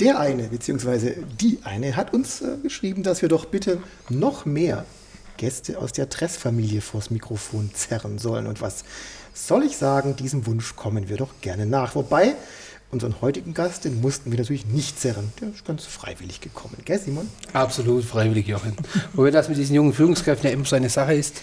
Der eine, beziehungsweise die eine, hat uns äh, geschrieben, dass wir doch bitte noch mehr Gäste aus der Tress-Familie vors Mikrofon zerren sollen. Und was soll ich sagen, diesem Wunsch kommen wir doch gerne nach. Wobei, unseren heutigen Gast, den mussten wir natürlich nicht zerren. Der ist ganz freiwillig gekommen. Gell, Simon? Absolut freiwillig, Jochen. Wobei das mit diesen jungen Führungskräften ja immer so eine Sache ist.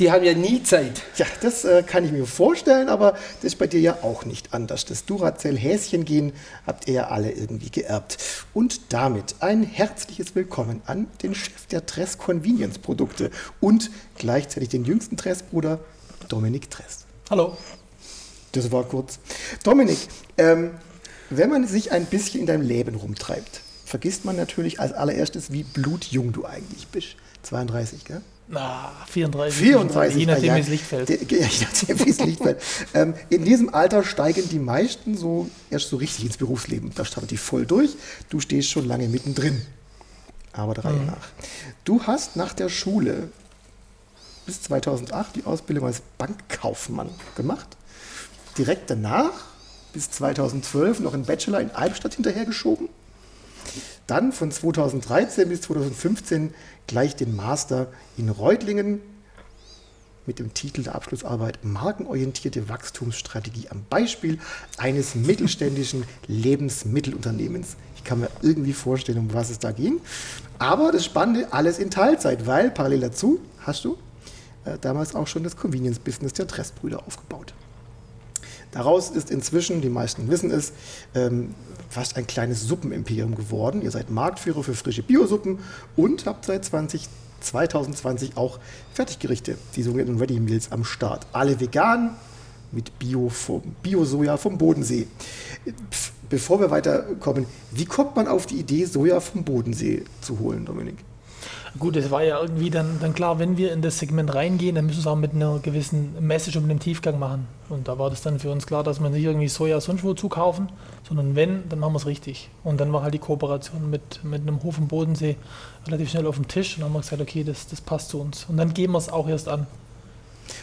Die haben ja nie Zeit. Ja, das äh, kann ich mir vorstellen, aber das ist bei dir ja auch nicht anders. Das Duracell-Häschen-Gehen habt ihr ja alle irgendwie geerbt. Und damit ein herzliches Willkommen an den Chef der Tress Convenience Produkte und gleichzeitig den jüngsten Tress-Bruder, Dominik Tress. Hallo. Das war kurz. Dominik, ähm, wenn man sich ein bisschen in deinem Leben rumtreibt, vergisst man natürlich als allererstes, wie blutjung du eigentlich bist. 32, gell? Na, 34. 34. Je nachdem, ja, wie es Licht fällt. Je nachdem, wie es Licht fällt. ähm, in diesem Alter steigen die meisten so erst so richtig ins Berufsleben. Da startet die voll durch. Du stehst schon lange mittendrin. Aber der Reihe Mhm. nach. Du hast nach der Schule bis 2008 die Ausbildung als Bankkaufmann gemacht. Direkt danach, bis 2012, noch einen Bachelor in Albstadt hinterhergeschoben. Dann von 2013 bis 2015 gleich den Master in Reutlingen mit dem Titel der Abschlussarbeit Markenorientierte Wachstumsstrategie am Beispiel eines mittelständischen Lebensmittelunternehmens. Ich kann mir irgendwie vorstellen, um was es da ging. Aber das Spannende, alles in Teilzeit, weil parallel dazu hast du äh, damals auch schon das Convenience-Business der Trestbrüder aufgebaut. Daraus ist inzwischen, die meisten wissen es, ähm, fast ein kleines Suppenimperium geworden. Ihr seid Marktführer für frische Biosuppen und habt seit 20, 2020 auch Fertiggerichte, die sogenannten Ready Meals am Start. Alle vegan mit Bio vom, Bio-Soja vom Bodensee. Pff, Bevor wir weiterkommen, wie kommt man auf die Idee, Soja vom Bodensee zu holen, Dominik? Gut, es war ja irgendwie dann, dann klar, wenn wir in das Segment reingehen, dann müssen wir es auch mit einer gewissen Message und einem Tiefgang machen. Und da war das dann für uns klar, dass wir nicht irgendwie Soja sonst wo zukaufen, sondern wenn, dann machen wir es richtig. Und dann war halt die Kooperation mit, mit einem Hof im Bodensee relativ schnell auf dem Tisch und dann haben wir gesagt, okay, das, das passt zu uns. Und dann geben wir es auch erst an.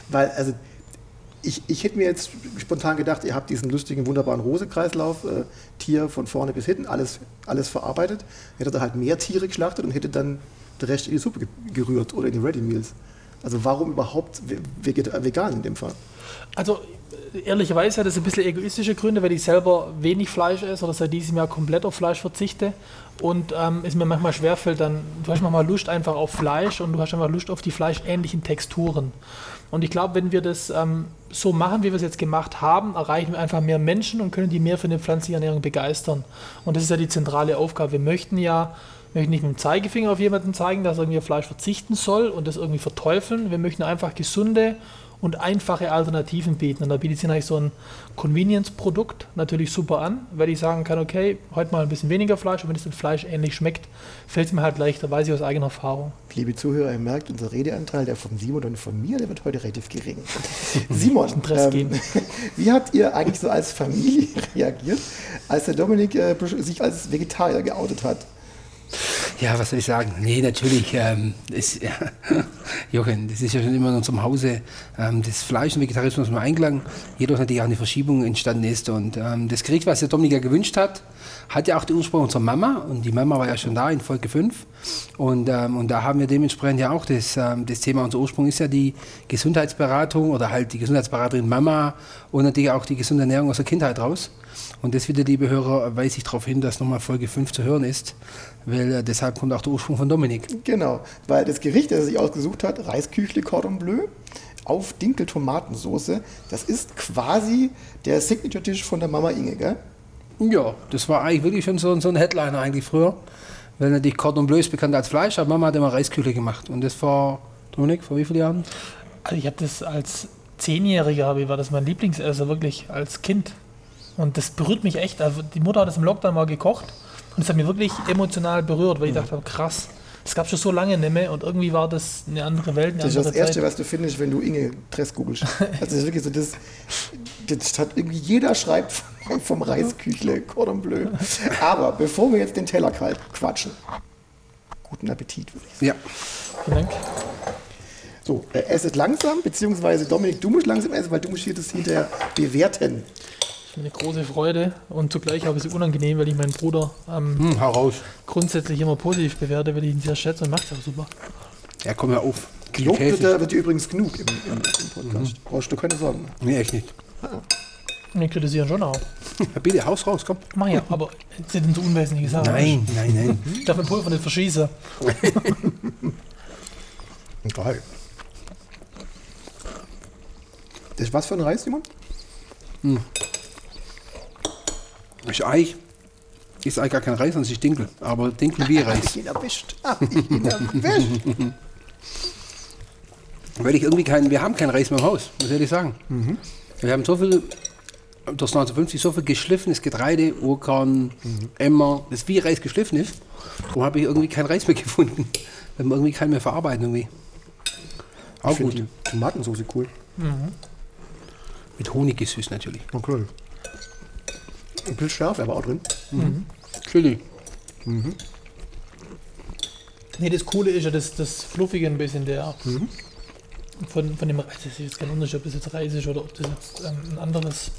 Weil, also, ich, ich hätte mir jetzt spontan gedacht, ihr habt diesen lustigen, wunderbaren Rosekreislauf, äh, Tier von vorne bis hinten, alles, alles verarbeitet. Hättet ihr halt mehr Tiere geschlachtet und hättet dann den Rest in die Suppe ge gerührt oder in die Ready Meals. Also warum überhaupt vegan in dem Fall? Also ehrlicherweise hat das ein bisschen egoistische Gründe, weil ich selber wenig Fleisch esse oder seit diesem Jahr komplett auf Fleisch verzichte. Und ähm, es mir manchmal schwerfällt, dann, du hast manchmal Lust einfach auf Fleisch und du hast einfach Lust auf die fleischähnlichen Texturen. Und ich glaube, wenn wir das ähm, so machen, wie wir es jetzt gemacht haben, erreichen wir einfach mehr Menschen und können die mehr für eine pflanzliche Ernährung begeistern. Und das ist ja die zentrale Aufgabe. Wir möchten ja möchten nicht mit dem Zeigefinger auf jemanden zeigen, dass er irgendwie auf Fleisch verzichten soll und das irgendwie verteufeln. Wir möchten einfach gesunde und einfache Alternativen bieten. Und da bietet sich natürlich so ein Convenience-Produkt natürlich super an, weil ich sagen kann, okay, heute mal ein bisschen weniger Fleisch und wenn es dann Fleisch ähnlich schmeckt, fällt es mir halt leichter, weiß ich aus eigener Erfahrung. Liebe Zuhörer, ihr merkt, unser Redeanteil, der von Simon und von mir, der wird heute relativ gering. Simon, ähm, geben. wie habt ihr eigentlich so als Familie reagiert, als der Dominik äh, sich als Vegetarier geoutet hat? Ja, was soll ich sagen? Nee, natürlich. Ähm, ist, ja, Jochen, das ist ja schon immer in unserem Hause. Ähm, das Fleisch und Vegetarismus im Einklang. Jedoch natürlich auch eine Verschiebung entstanden ist. Und ähm, das Gericht, was der Dominik ja gewünscht hat, hat ja auch den Ursprung unserer Mama. Und die Mama war ja schon da in Folge 5. Und, ähm, und da haben wir dementsprechend ja auch das, ähm, das Thema. Unser Ursprung ist ja die Gesundheitsberatung oder halt die Gesundheitsberaterin Mama und natürlich auch die gesunde Ernährung aus der Kindheit raus. Und das wieder, liebe Hörer, weise ich darauf hin, dass nochmal Folge 5 zu hören ist, weil äh, deshalb kommt auch der Ursprung von Dominik. Genau, weil das Gericht, das er sich ausgesucht hat, Reisküchle Cordon Bleu auf Dinkel-Tomatensoße, das ist quasi der Signature-Tisch von der Mama Inge, gell? Ja, das war eigentlich wirklich schon so, so ein Headliner eigentlich früher. Weil natürlich Cordon Bleu ist bekannt als Fleisch, aber Mama hat immer Reisküchle gemacht. Und das vor, Dominik, vor wie vielen Jahren? Also ich habe das als Zehnjähriger, wie war das mein Lieblingsesser, wirklich als Kind. Und das berührt mich echt. Also die Mutter hat das im Lockdown mal gekocht und es hat mich wirklich emotional berührt, weil ich dachte, krass, das gab schon so lange nicht mehr und irgendwie war das eine andere Welt, eine Das ist andere das Erste, Zeit. was du findest, wenn du Inge Dress googelst. Also das ist wirklich so, das, das hat irgendwie jeder schreibt vom, vom Reisküchle, Cordon Bleu. Aber bevor wir jetzt den Teller kalt quatschen, guten Appetit, würde ich sagen. Ja. Vielen Dank. So, äh, esset langsam, beziehungsweise Dominik, du musst langsam essen, weil du musst hier das hinterher bewerten. Eine große Freude und zugleich auch ein bisschen unangenehm, weil ich meinen Bruder ähm, Hm, hau raus. grundsätzlich immer positiv bewerte, weil ich ihn sehr schätze und macht es auch super. Ja, komm hör auf. Gelobt wird, dir- wird dir übrigens genug im, im, im Podcast. Brauchst du keine Sorgen. Nee, echt nicht. Den kritisieren schon auch. Ja, bitte, haus raus, komm. Mach ja, aber jetzt sind so unwesentliche Sachen. Nein, nein, nein. Ich darf mein Pulver nicht verschießen. Geil. Das ist was für ein Reis, Simon? Ist Eich. Ist eigentlich gar kein Reis, sondern es ist Dinkel. Aber Dinkel wie Hab Reis. ich ihn erwischt. Hab ich ihn erwischt. Weil ich irgendwie keinen, wir haben kein Reis mehr im Haus, muss ich ehrlich sagen. Wir haben so viel, durch 1950 so viel geschliffenes Getreide, Urkorn, Emmer, das wie Reis geschliffen ist. Darum habe ich irgendwie kein Reis mehr gefunden. Weil wir irgendwie keinen mehr verarbeiten irgendwie. Auch Ich gut. die Tomatensauce cool. Mit Honig gesüßt natürlich. Okay. Ein bisschen Schärfe aber auch drin. Chili. Nee, das Coole ist ja das, das Fluffige ein bisschen der von, von dem Reis. Das ist jetzt kein Unterschied, ob das jetzt Reis ist oder ob das jetzt ähm, ein anderes,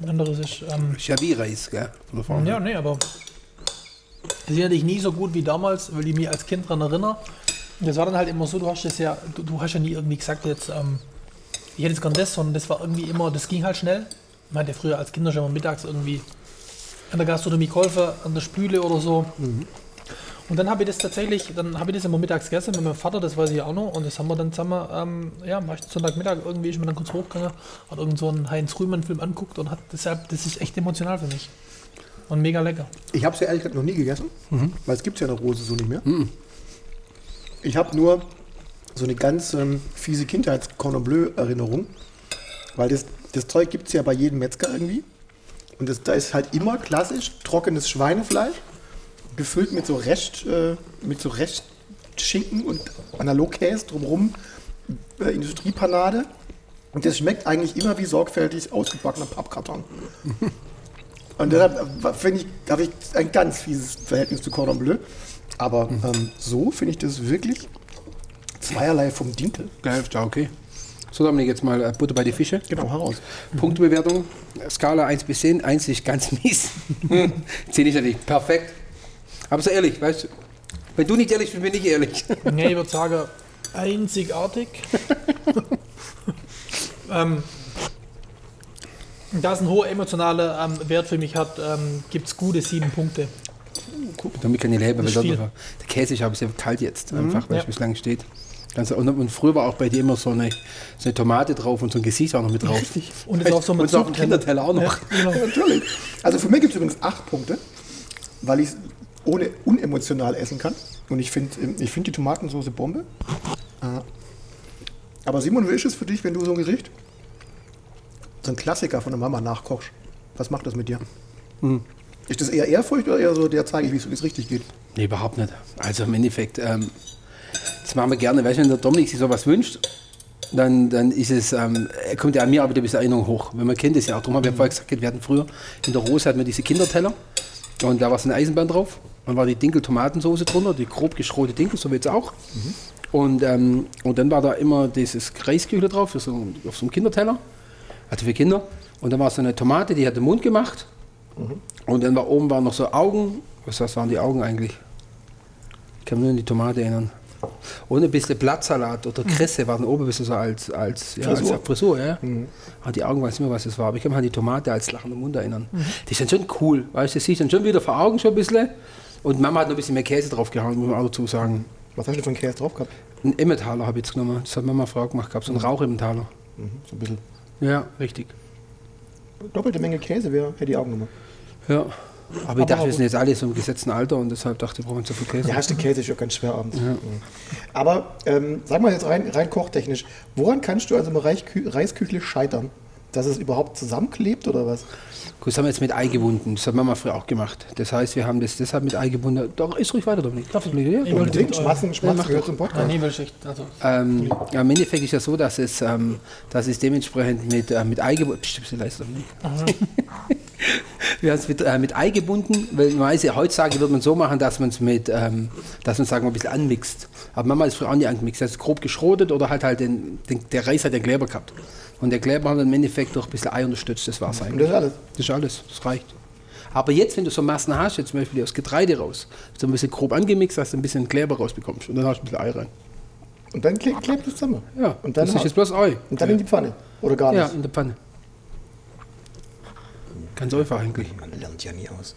ein anderes ist. Ähm, Ist ja wie Reis, gell? Ja, nee, aber das ist natürlich nie so gut wie damals, weil ich mich als Kind daran erinnere. Das war dann halt immer so, du hast das ja, du, du hast ja nie irgendwie gesagt, jetzt, ähm, ich hätte jetzt gern das, sondern das war irgendwie immer, das ging halt schnell. Man hat ja früher als Kinder schon mal mittags irgendwie an der Gastronomie geholfen, an der Spüle oder so. Und dann habe ich das tatsächlich, dann habe ich das immer mittags gegessen mit meinem Vater, das weiß ich auch noch. Und das haben wir dann zusammen, ähm, ja, war ich Sonntagmittag irgendwie, ist mir dann kurz hochgegangen, hat irgend so einen Heinz Rühmann-Film anguckt und hat deshalb, das ist echt emotional für mich. Und mega lecker. Ich habe es ja ehrlich gesagt noch nie gegessen, weil es gibt ja in der Rose so nicht mehr. Ich habe nur so eine ganz ähm, fiese Kindheits-Cordon Bleu-Erinnerung, weil das, das Zeug gibt es ja bei jedem Metzger irgendwie. Und das, da ist halt immer klassisch trockenes Schweinefleisch, gefüllt mit so Rest, äh, mit so Restschinken und Analogkäse drumherum, äh, Industriepanade. Und das schmeckt eigentlich immer wie sorgfältig ausgebackener Pappkarton. Und deshalb äh, finde ich, habe ich ein ganz fieses Verhältnis zu Cordon Bleu. Aber ähm, so finde ich das wirklich zweierlei vom Dinkel. Geil, ja okay. So, Dominik, jetzt mal äh, Butter bei die Fische. Genau, heraus. Punktebewertung, Skala 1 bis 10. 1 ist ganz mies. 10 ist natürlich perfekt. Aber so ehrlich, weißt du, wenn du nicht ehrlich bist, bin ich ehrlich. Nee, ich würde sagen, einzigartig. ähm, da es einen hohen emotionalen ähm, Wert für mich hat, ähm, gibt es gute sieben Punkte. Damit kann ich leben, weil der Käse ist aber sehr kalt jetzt, einfach, weil Ja. es bislang steht. Ganz, und, und früher war auch bei dir immer so eine, so eine Tomate drauf und so ein Gesicht auch noch mit drauf. Und jetzt auch so mit und auf dem. Kinderteller auch noch. Ja, genau. Natürlich. Also für mich gibt es übrigens acht Punkte, weil ich es ohne unemotional essen kann. Und ich finde ich find die Tomatensauce Bombe. Äh, Aber Simon, wie ist es für dich, wenn du so ein Gericht, so ein Klassiker von der Mama nachkochst? Was macht das mit dir? Ist das eher Ehrfurcht oder eher so, der zeige ich, wie es richtig geht? Nee, überhaupt nicht. Also im Endeffekt, ähm, das machen wir gerne. Weißt du, wenn der Dominik sich sowas wünscht, dann, dann ist es, ähm, er kommt ja an mir aber bis Erinnerung hoch. Weil man kennt es ja auch. Darum habe ich vorher gesagt, wir hatten früher in der Rose hatten wir diese Kinderteller und da war so eine Eisenbahn drauf. Dann war die Dinkel-Tomatensoße drunter, die grob geschrote Dinkel, so wie jetzt auch. Und, ähm, und dann war da immer dieses Reisküchle drauf, so, auf so einem Kinderteller, also für Kinder. Und dann war so eine Tomate, die hat den Mund gemacht. Und dann war oben waren noch so Augen. Was, was waren die Augen eigentlich? Ich kann mich nur an die Tomate erinnern. Und ein bisschen Blattsalat oder Kresse waren oben ein bisschen so als, als, ja, Frisur. als Frisur. Ja. Ah, die Augen weiß nicht mehr, was das war. Aber ich kann mich an die Tomate als lachenden Mund erinnern. Die sind schon cool. Weißt du, das sieht dann schon wieder vor Augen schon ein bisschen. Und Mama hat noch ein bisschen mehr Käse drauf gehauen, muss man auch dazu sagen. Was hast du für einen Käse drauf gehabt? Ein Emmentaler habe ich jetzt genommen. Das hat Mama Frau gemacht gehabt. So ein Rauchemmentaler. So ein bisschen. Ja, richtig. Doppelte Menge Käse wäre, hätte ich Augen gemacht. Ja. Aber ich dachte, wir sind jetzt alle so im gesetzten Alter und deshalb dachte ich, wir brauchen so viel Käse. Ja, hast du Käse ist ja ganz schwer abends. Mhm. Aber ähm, sag mal jetzt rein, rein kochtechnisch, woran kannst du also im Reiskü Reisküchle scheitern, dass es überhaupt zusammenklebt oder was? Gut, das haben wir jetzt mit Ei gebunden. Das hat Mama früher auch gemacht. Das heißt, wir haben das deshalb mit Ei gebunden. Doch, ist ruhig weiter, Dominik. Darf ich? Ja, Ich wollte- Unbedingt, Schmatzen, Schmatzen gehört zum Podcast. nee, ich. Also, Ähm, ja, Im Endeffekt ist ja so, dass es, ähm, dass es dementsprechend mit, äh, mit Ei gebunden Dominik. Wir haben es mit, äh, mit Ei gebunden, weil man weiß ja, heutzutage wird man so machen, dass man es mit, ähm, dass man sagen wir, ein bisschen anmixt. Aber Mama ist früher auch nicht angemixt. Das ist grob geschrotet oder halt halt den, den, der Reis hat den Kleber gehabt. Und der Kleber hat dann im Endeffekt durch ein bisschen Ei unterstützt. Das war's Und eigentlich. das ist alles. Das ist alles, das reicht. Aber jetzt, wenn du so Massen hast, jetzt zum Beispiel aus Getreide raus, so ein bisschen grob angemixt, dass du ein bisschen Kleber rausbekommst und dann hast du ein bisschen Ei rein. Und dann kle- klebt es zusammen. Ja, und dann, das ist jetzt bloß Ei. und dann in die Pfanne. Oder gar Ja, nicht. in der Pfanne. Ganz einfach eigentlich. Man lernt ja nie aus.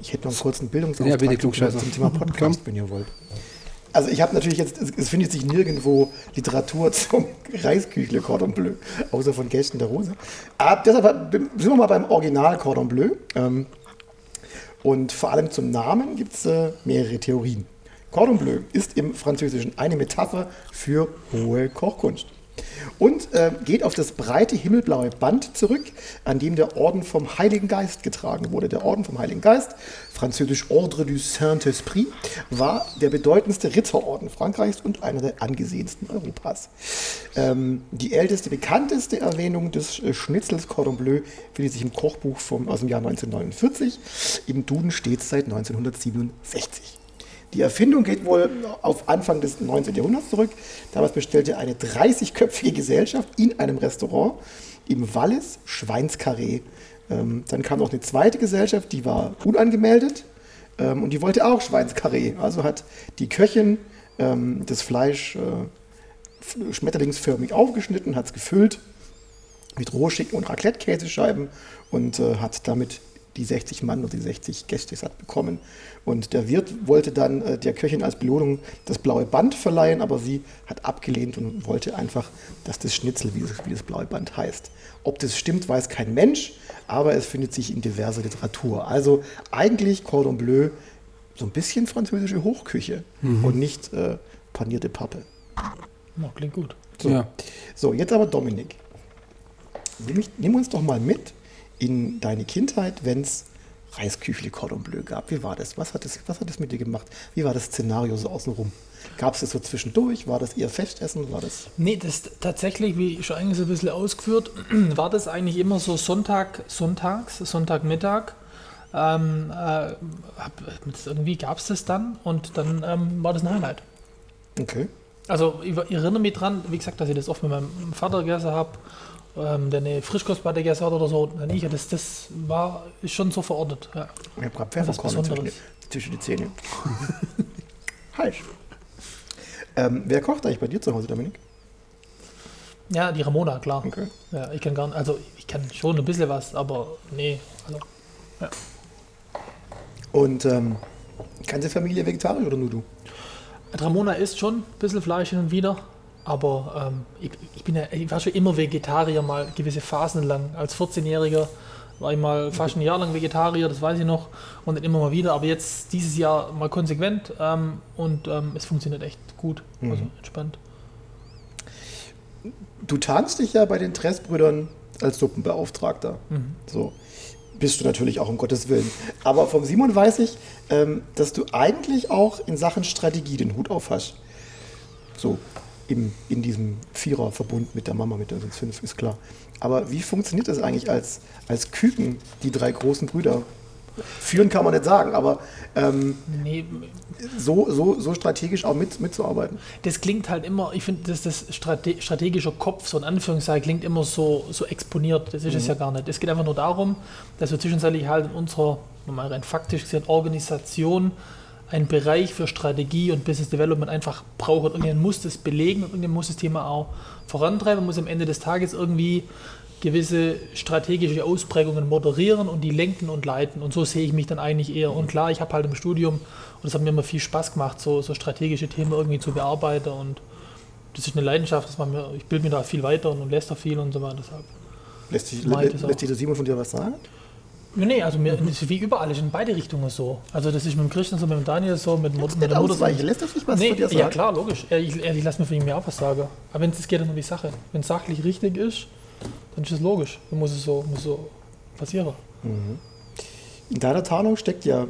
Ich hätte noch einen kurzen Bildungsauftrag Ja, bitte, zum, Thema Podcast, wenn ihr wollt. Also ich habe natürlich jetzt, es, es findet sich nirgendwo Literatur zum Reisküchle Cordon Bleu, außer von Gästen der Rose. Aber deshalb sind wir mal beim Original Cordon Bleu. Ähm, und vor allem zum Namen gibt es äh, mehrere Theorien. Cordon Bleu ist im Französischen eine Metapher für hohe Kochkunst und äh, geht auf das breite himmelblaue Band zurück, an dem der Orden vom Heiligen Geist getragen wurde. Der Orden vom Heiligen Geist, französisch Ordre du Saint-Esprit, war der bedeutendste Ritterorden Frankreichs und einer der angesehensten Europas. Ähm, die älteste, bekannteste Erwähnung des äh, Schnitzels Cordon Bleu findet sich im Kochbuch vom, aus dem Jahr 1949. Im Duden steht seit 1967. Die Erfindung geht wohl auf Anfang des 19. Jahrhunderts zurück. Damals bestellte eine 30-köpfige Gesellschaft in einem Restaurant im Wallis Schweinskarree. Ähm, dann kam noch eine zweite Gesellschaft, die war unangemeldet ähm, und die wollte auch Schweinskarree. Also hat die Köchin ähm, das Fleisch äh, schmetterlingsförmig aufgeschnitten, hat es gefüllt mit Rohschinken und Raclette-Käsescheiben und äh, hat damit die 60 Mann oder die 60 Gäste satt bekommen. Und der Wirt wollte dann äh, der Köchin als Belohnung das blaue Band verleihen, aber sie hat abgelehnt und wollte einfach, dass das Schnitzel, wie das, wie das blaue Band heißt. Ob das stimmt, weiß kein Mensch, aber es findet sich in diverser Literatur. Also eigentlich Cordon Bleu so ein bisschen französische Hochküche und nicht äh, panierte Pappe. ja, klingt gut. So. Ja. so, jetzt aber Dominik. Nimm, mich, nimm uns doch mal mit in deine Kindheit, wenn es Reisküchle Cordon Bleu gab. Wie war das? Was hat das, was hat das mit dir gemacht? Wie war das Szenario so außenrum? Gab es das so zwischendurch? War das eher Festessen? War das Nee, das tatsächlich, wie schon eigentlich so ein bisschen ausgeführt, war das eigentlich immer so Sonntag, sonntags, Sonntagmittag. Ähm, äh, irgendwie gab es das dann und dann ähm, war das ein Highlight. okay? Also ich, ich erinnere mich dran, wie gesagt, dass ich das oft mit meinem Vater gegessen habe, ähm, der eine Frischkostplatte gegessen hat oder so. Und ich, das, das war ist schon so verordnet. Ja. Ich habe gerade Pfefferkorn zwischen, die- zwischen die Zähne. Falsch. Ähm, wer kocht eigentlich bei dir zu Hause, Dominik? ja, die Ramona, klar. Okay. Ja, ich kann gar nicht, also ich kann schon ein bisschen was, aber nee. Also, Und ähm, ganze Familie vegetarisch oder nur du? Ramona isst schon ein bisschen Fleisch hin und wieder, aber ähm, ich, ich, bin ja, ich war schon immer Vegetarier, mal gewisse Phasen lang. Als 14-Jähriger war ich mal fast ein Jahr lang Vegetarier, das weiß ich noch, und dann immer mal wieder. Aber jetzt dieses Jahr mal konsequent ähm, und ähm, es funktioniert echt gut, also entspannt. Du tarnst dich ja bei den Tressbrüdern als Suppenbeauftragter. So. Bist du natürlich auch um Gottes Willen. Aber vom Simon weiß ich, ähm, dass du eigentlich auch in Sachen Strategie den Hut auf hast. So im, in diesem Viererverbund mit der Mama, mit der sonst fünf, ist klar. Aber wie funktioniert das eigentlich als, als Küken, die drei großen Brüder? Führen kann man nicht sagen, aber ähm, Nee, so, so, so strategisch auch mit, mitzuarbeiten. das klingt halt immer, ich finde, dass das Strate strategische Kopf, so in Anführungszeichen, klingt immer so, so exponiert. Das ist es ja gar nicht. Es geht einfach nur darum, dass wir zwischenzeitlich halt in unserer, mal rein faktisch gesehen, Organisation einen Bereich für Strategie und Business Development einfach brauchen. Irgendjemand muss das belegen und irgendjemand muss das Thema auch vorantreiben, muss am Ende des Tages irgendwie gewisse strategische Ausprägungen moderieren und die lenken und leiten. Und so sehe ich mich dann eigentlich eher. Und klar, ich habe halt im Studium, und es hat mir immer viel Spaß gemacht, so, so strategische Themen irgendwie zu bearbeiten. Und das ist eine Leidenschaft, das macht mir, ich bilde mir da viel weiter und, und lese da viel und so weiter. Deshalb. Lässt sich, lässt sich der Simon von dir was sagen? Nee, also mir, das wie überall, ist in beide Richtungen so. Also das ist mit dem Christian so, mit dem Daniel so, mit, Mut- mit Nicht der Mutter so. ausweichen, lässt er sich was Nee, dir sagen? ja klar, logisch. Ja, Ich, ich lasse mir von ihm ja auch was sagen. Aber wenn es geht, dann nur die Sache. Wenn es sachlich richtig ist, dann ist das logisch. Dann muss es so, muss so passieren. In deiner Tarnung steckt ja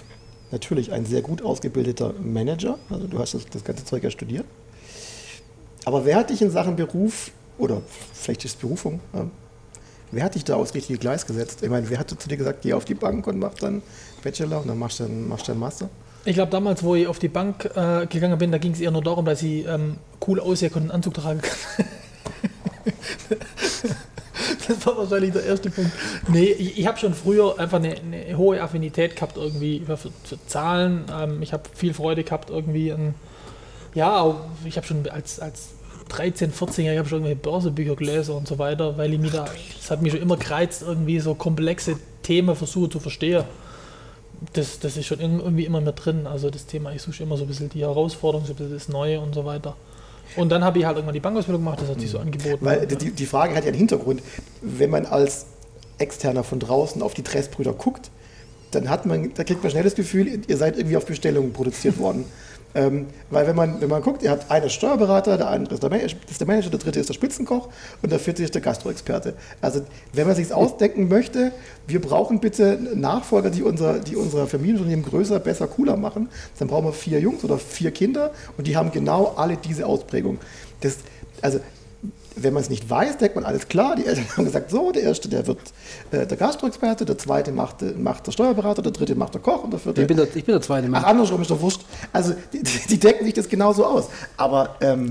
natürlich ein sehr gut ausgebildeter Manager. Also du hast das, das ganze Zeug ja studiert. Aber wer hat dich in Sachen Beruf, oder vielleicht ist es Berufung, wer hat dich da aufs richtige Gleis gesetzt? Ich meine, wer hat zu dir gesagt, geh auf die Bank und mach dann Bachelor und dann machst du dann, machst dann Master? Ich glaube, damals, wo ich auf die Bank äh, gegangen bin, da ging es eher nur darum, dass ich ähm, cool aussehen konnte und einen Anzug tragen kann. das war wahrscheinlich der erste Punkt. Nee, ich, ich habe schon früher einfach eine, eine hohe Affinität gehabt irgendwie für, für Zahlen. Ähm, ich habe viel Freude gehabt irgendwie an, ja, ich habe schon als, als 13, 14-Jähriger habe schon irgendwelche Börsebücher gelesen und so weiter, weil ich mir da, das hat mich schon immer gereizt, irgendwie so komplexe Themen versuche zu verstehen. Das, das ist schon irgendwie immer mehr drin. Also das Thema, ich suche immer so ein bisschen die Herausforderung, so ein bisschen das Neue und so weiter. Und dann habe ich halt irgendwann die Bankausbildung gemacht, das hat sich so angeboten. Weil die, die Frage hat ja einen Hintergrund. Wenn man als Externer von draußen auf die Dressbrüder guckt, dann hat man, da kriegt man schnell das Gefühl, ihr seid irgendwie auf Bestellung produziert worden. Ähm, weil wenn man, wenn man guckt, ihr habt einen Steuerberater, der andere ist der, Manager, ist der Manager, der dritte ist der Spitzenkoch und der vierte ist der Gastroexperte. Also wenn man sich ausdenken möchte, wir brauchen bitte Nachfolger, die unser, die unser Familienunternehmen größer, besser, cooler machen, dann brauchen wir vier Jungs oder vier Kinder und die haben genau alle diese Ausprägung. Das, also wenn man es nicht weiß, denkt man, alles klar, die Eltern haben gesagt, so, der erste, der wird äh, der Gastroexperte, der zweite macht, äh, macht der Steuerberater, der dritte macht der Koch und der vierte... Ich bin der, ich bin der zweite Ach, Mann. andersrum ist doch wurscht. Also, die, die die decken sich das genauso aus. Aber ähm,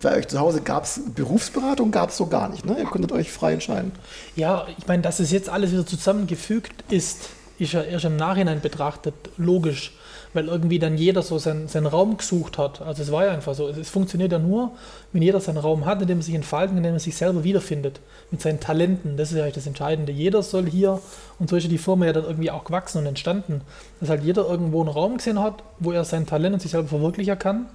bei euch zu Hause gab es Berufsberatung, gab es so gar nicht. Ne? Ihr konntet euch frei entscheiden. Ja, ich meine, dass es jetzt alles wieder zusammengefügt ist, ist ja erst im Nachhinein betrachtet logisch, weil irgendwie dann jeder so seinen, seinen Raum gesucht hat. Also es war ja einfach so. Es, es funktioniert ja nur, wenn jeder seinen Raum hat, in dem er sich entfalten, in dem er sich selber wiederfindet, mit seinen Talenten. Das ist ja eigentlich das Entscheidende. Jeder soll hier, und so ist ja die Firma ja dann irgendwie auch gewachsen und entstanden, dass halt jeder irgendwo einen Raum gesehen hat, wo er sein Talent und sich selber verwirklichen kann.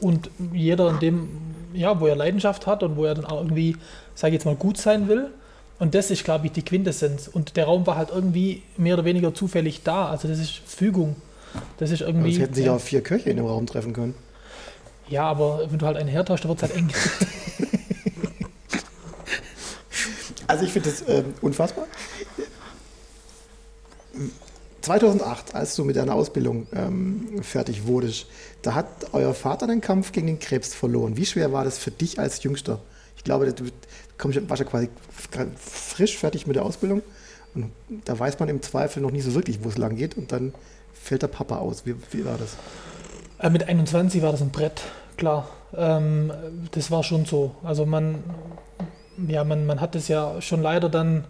Und jeder in dem, ja, wo er Leidenschaft hat und wo er dann auch irgendwie, sage ich jetzt mal, gut sein will. Und das ist, glaube ich, die Quintessenz. Und der Raum war halt irgendwie mehr oder weniger zufällig da. Also das ist Fügung. Das ist irgendwie. Sonst hätten sich ja, auch vier Köche in dem Raum treffen können. ja, aber wenn du halt einen hertauscht, dann wird es halt eng. Also ich finde das ähm, unfassbar. 2008, als du mit deiner Ausbildung ähm, fertig wurdest, da hat euer Vater den Kampf gegen den Krebs verloren. Wie schwer war das für dich als Jüngster? Ich glaube, du kommst, warst ja quasi frisch fertig mit der Ausbildung und da weiß man im Zweifel noch nicht so wirklich, wo es lang geht und dann fällt der Papa aus. Wie, wie war das? Äh, mit 21 war das ein Brett, klar. Ähm, das war schon so. Also man, ja, man, man hat es ja schon leider dann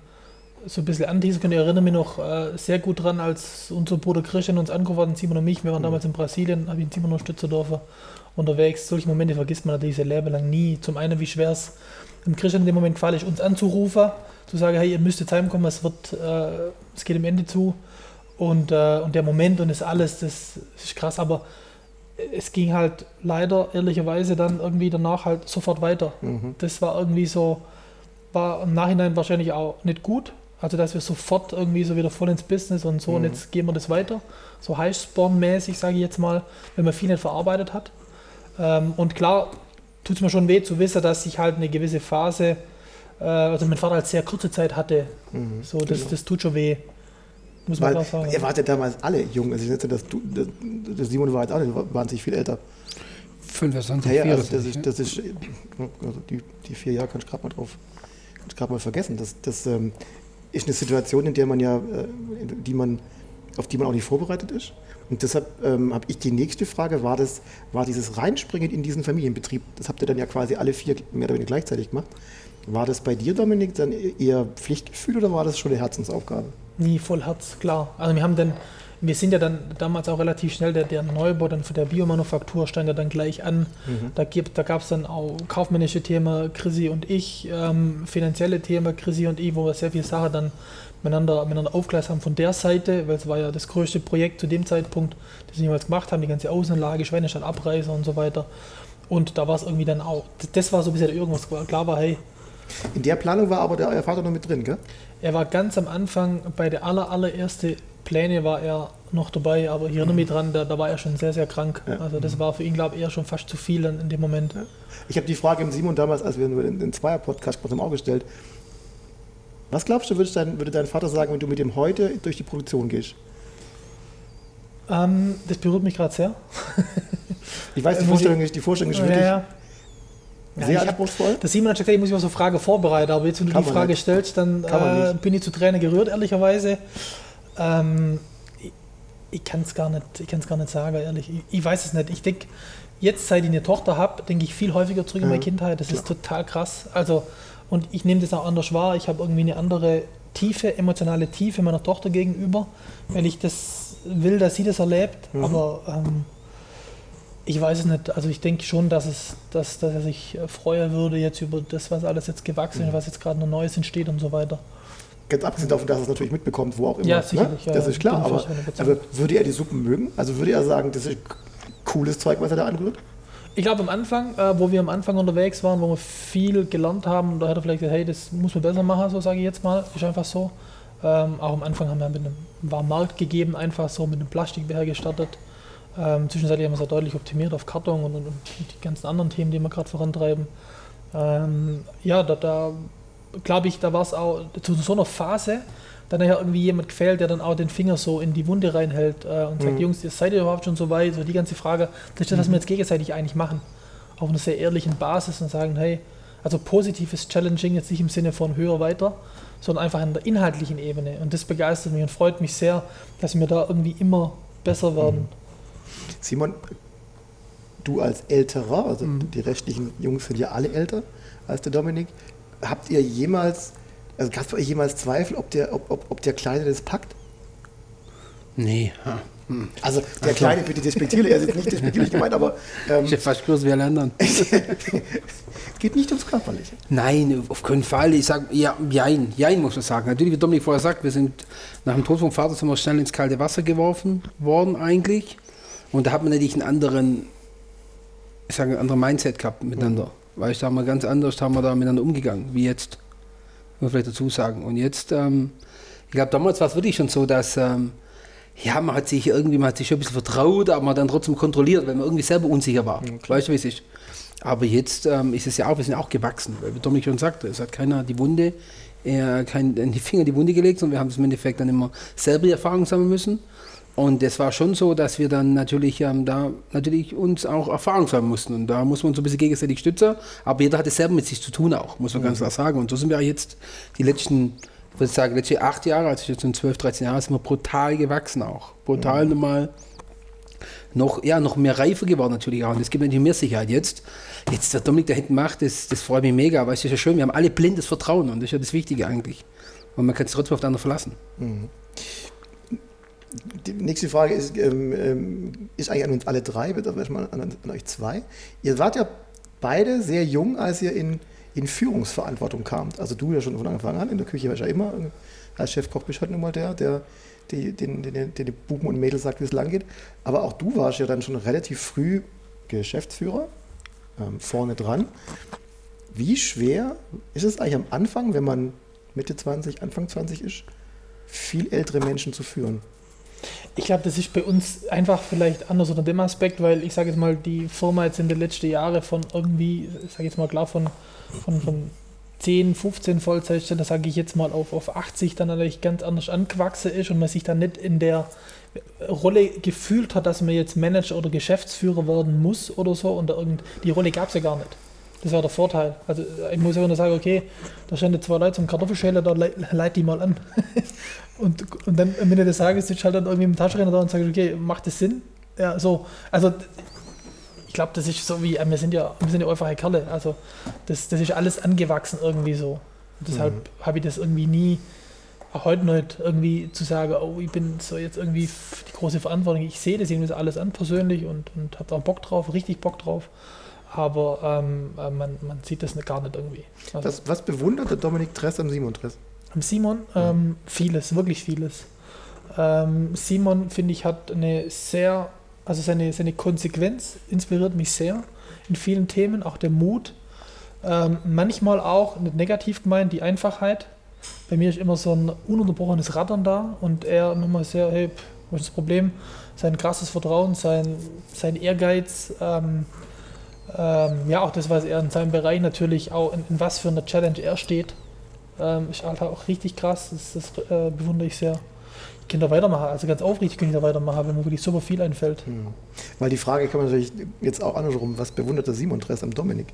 so ein bisschen anteasen können. Ich erinnere mich noch äh, sehr gut dran, als unser Bruder Christian uns angerufen hat, Simon und mich, wir waren damals in Brasilien, habe ich in Simon unterstützt dürfen, unterwegs. Solche Momente vergisst man natürlich sein Leben lang nie. Zum einen, wie schwer es dem Christian in dem Moment gefallen ist, uns anzurufen, zu sagen, hey, ihr müsst jetzt heimkommen, es wird, äh, es geht dem Ende zu. Und, äh, und der Moment und das alles, das ist krass, aber es ging halt leider ehrlicherweise dann irgendwie danach halt sofort weiter. Das war irgendwie so, war im Nachhinein wahrscheinlich auch nicht gut. Also dass wir sofort irgendwie so wieder voll ins Business und so und jetzt gehen wir das weiter. So Highspawn-mäßig, sage ich jetzt mal, wenn man viel nicht verarbeitet hat. Ähm, und klar tut es mir schon weh zu wissen, dass ich halt eine gewisse Phase, äh, also mein Vater halt sehr kurze Zeit hatte. So, das, das tut schon weh. Muss man Weil sagen. ihr wart ja damals alle jung. Also ich nicht, dass du, das, das Simon war jetzt auch nicht wahnsinnig viel älter. 25, Ja, ja, also 24. das ist, das ist also die, die vier Jahre kann ich gerade mal drauf, kann ich gerade mal vergessen. Das, das ähm, ist eine Situation, in der man ja, äh, die man, auf die man auch nicht vorbereitet ist. Und deshalb ähm, habe ich die nächste Frage, war das, war dieses Reinspringen in diesen Familienbetrieb, das habt ihr dann ja quasi alle vier mehr oder weniger gleichzeitig gemacht. War das bei dir, Dominik, dann eher Pflichtgefühl oder war das schon eine Herzensaufgabe? Nie voll Herz, klar. Also wir haben dann, wir sind ja dann damals auch relativ schnell, der, der Neubau dann für der Biomanufaktur stand ja dann gleich an. Da, gibt, da gab es dann auch kaufmännische Themen, Chrissy und ich, ähm, finanzielle Themen, Chrissy und ich, wo wir sehr viele Sachen dann miteinander, miteinander aufgleist haben von der Seite, weil es war ja das größte Projekt zu dem Zeitpunkt, das wir jemals gemacht haben, die ganze Außenlage, Schweinestadt Abreise und so weiter. Und da war es irgendwie dann auch, das war so bisschen irgendwas, klar war, hey, In der Planung war aber der, euer Vater noch mit drin, gell? er war ganz am Anfang, bei der aller, allererste Pläne war er noch dabei, aber ich erinnere mich dran, da, da war er schon sehr, sehr krank. Also das war für ihn, glaube ich, eher schon fast zu viel in, in dem Moment. Ich habe die Frage im Simon damals, als wir den, den Zweier-Podcast trotzdem auch gestellt. Was glaubst du, würde dein, würde dein Vater sagen, wenn du mit ihm heute durch die Produktion gehst? Ähm, das berührt mich gerade sehr. Ich weiß, die Äh, Vorstellung ist, die Vorstellung ist wirklich Ja, sehr ich hab- anspruchsvoll. Der Simon hat gesagt, ich muss mich auf so eine Frage vorbereiten, aber jetzt, wenn du Kann die man Frage nicht. stellst, dann man äh, bin ich zu Tränen gerührt, ehrlicherweise. Ähm, ich ich kann es gar, nicht- ich kann's gar nicht sagen, ehrlich. Ich, ich weiß es nicht. Ich denke, jetzt, seit ich eine Tochter habe, denke ich viel häufiger zurück in meine Ja, Kindheit. Das ist total krass. Also, und ich nehme das auch anders wahr. Ich habe irgendwie eine andere Tiefe, emotionale Tiefe meiner Tochter gegenüber, weil ich das will, dass sie das erlebt. Mhm. Aber ähm, ich weiß es nicht. Also ich denke schon, dass, es, dass, dass er sich äh, freuen würde jetzt über das, was alles jetzt gewachsen Mhm. ist, was jetzt gerade noch Neues entsteht und so weiter. Ganz abgesehen davon, dass er es natürlich mitbekommt, wo auch immer. Ja, ne? sicherlich, ja, das ist klar. Aber, aber würde er die Suppen mögen? Also würde er sagen, das ist cooles Zeug, was er da anrührt? Ich glaube am Anfang, äh, wo wir am Anfang unterwegs waren, wo wir viel gelernt haben, da hat er vielleicht gesagt, hey, das muss man besser machen, so sage ich jetzt mal. Ist einfach so. Ähm, auch am Anfang haben wir mit einem war Markt gegeben, einfach so mit einem Plastikbecher gestartet. Ähm, zwischenzeitlich haben wir es ja deutlich optimiert auf Karton und, und, und die ganzen anderen Themen, die wir gerade vorantreiben. Ähm, ja, da, da glaube ich, da war es auch zu so einer Phase, dann ja irgendwie jemand gefällt, der dann auch den Finger so in die Wunde reinhält äh, und sagt, Mhm. Jungs, ihr seid ihr überhaupt schon so weit? So die ganze Frage, das ist das, was wir jetzt gegenseitig eigentlich machen. Auf einer sehr ehrlichen Basis und sagen, hey, also positives Challenging jetzt nicht im Sinne von höher, weiter, sondern einfach an der inhaltlichen Ebene. Und das begeistert mich und freut mich sehr, dass wir da irgendwie immer besser werden. Simon, du als Älterer, also Mhm. die restlichen Jungs sind ja alle älter als der Dominik, habt ihr jemals, also gab es bei euch jemals Zweifel, ob der, ob, ob, ob der Kleine das packt? Nee, ha. hm. Also der Kleine, bitte despektierlich, er ist jetzt nicht despektierlich gemeint, aber ähm, ich fast gewusst, wie alle anderen. geht nicht ums Körperliche. Nein, auf keinen Fall. Ich sage, ja, jein, jein muss man sagen. Natürlich, wie Dominik vorher sagt, wir sind nach dem Tod vom Vater sind wir schnell ins kalte Wasser geworfen worden eigentlich. Und da hat man natürlich einen anderen, ich sage, einen anderen Mindset gehabt miteinander. Weil ich da haben wir ganz anders, haben wir da miteinander umgegangen, wie jetzt. Muss man vielleicht dazu sagen. Und jetzt, ähm, ich glaube, damals war es wirklich schon so, dass, ähm, ja, man hat sich irgendwie, man hat sich schon ein bisschen vertraut, aber man hat dann trotzdem kontrolliert, weil man irgendwie selber unsicher war. weißt du, wie es ist? Aber jetzt ähm, ist es ja auch, wir sind auch gewachsen, weil wie Dominik schon sagte, es hat keiner die Wunde, äh, kein, in die Finger in die Wunde gelegt, sondern wir haben es im Endeffekt dann immer selber die Erfahrung sammeln müssen. Und es war schon so, dass wir dann natürlich ähm, da natürlich uns auch Erfahrung sammeln mussten. Und da muss man so ein bisschen gegenseitig stützen. Aber jeder hat es selber mit sich zu tun auch, muss man ganz klar sagen. Und so sind wir jetzt die letzten, ich würde sagen, letzte acht Jahre, also jetzt in 12, 13 Jahren, sind wir brutal gewachsen auch. Brutal nochmal noch, ja, noch mehr reifer geworden natürlich auch. Und das gibt natürlich mehr Sicherheit jetzt. Jetzt, der Dominik da hinten macht, das, das freut mich mega, weil es ist ja schön, wir haben alle blindes Vertrauen und das ist ja das Wichtige eigentlich. Und man kann sich trotzdem auf den anderen verlassen. Die nächste Frage ist, ähm, ähm, ist eigentlich an uns alle drei, bitte erstmal an, an euch zwei. Ihr wart ja beide sehr jung, als ihr in, in Führungsverantwortung kamt. Also du ja schon von Anfang an, in der Küche warst ja immer, äh, als Chefkoch bist halt nun der, der die, den, den, den Buben und Mädels sagt, wie es lang geht. Aber auch du warst ja dann schon relativ früh Geschäftsführer, ähm, vorne dran. Wie schwer ist es eigentlich am Anfang, wenn man Mitte 20, Anfang 20 ist, viel ältere Menschen zu führen? Ich glaube, das ist bei uns einfach vielleicht anders unter dem Aspekt, weil ich sage jetzt mal, die Firma jetzt in den letzten Jahren von irgendwie, ich sage jetzt mal klar, von, von, von 10, 15 Vollzeitstellen, das sage ich jetzt mal auf, auf 80, dann natürlich ganz anders angewachsen ist und man sich dann nicht in der Rolle gefühlt hat, dass man jetzt Manager oder Geschäftsführer werden muss oder so und da irgend, die Rolle gab es ja gar nicht. Das war der Vorteil. Also ich muss ja nur sagen, okay, da stehen zwei Leute zum Kartoffelschäler, da leit, leit die mal an. und, und dann am Ende des Tages sitzt halt dann irgendwie im Taschenrechner da und sagt, okay, macht das Sinn? Ja, so. Also ich glaube, das ist so wie, äh, wir sind ja, wir sind ja einfache Kerle. Also das, das ist alles angewachsen irgendwie so. Und deshalb habe ich das irgendwie nie, auch heute nicht irgendwie zu sagen, oh, ich bin so jetzt irgendwie die große Verantwortung. Ich sehe das irgendwie alles an persönlich und, und habe auch Bock drauf, richtig Bock drauf. Aber ähm, äh, man, man sieht das gar nicht irgendwie. Also, Was, was bewundert der Dominik Dress am Simon Dress? am Simon ähm, vieles, wirklich vieles. Ähm, Simon, finde ich, hat eine sehr, also seine, seine Konsequenz inspiriert mich sehr in vielen Themen, auch der Mut. Ähm, manchmal auch, nicht negativ gemeint, die Einfachheit. Bei mir ist immer so ein ununterbrochenes Rattern da und er nochmal sehr, hey, Wo ist das Problem? Sein krasses Vertrauen, sein, sein Ehrgeiz, ähm, ähm, ja, auch das, was er in seinem Bereich natürlich auch, in, in was für einer Challenge er steht, ähm, ist halt auch richtig krass. Das, das äh, bewundere ich sehr. Ich könnte da weitermachen, also ganz aufrichtig könnte ich da weitermachen, wenn mir wirklich super viel einfällt. Weil die Frage kann man natürlich jetzt auch andersrum, was bewundert der Simon Dress am Dominik?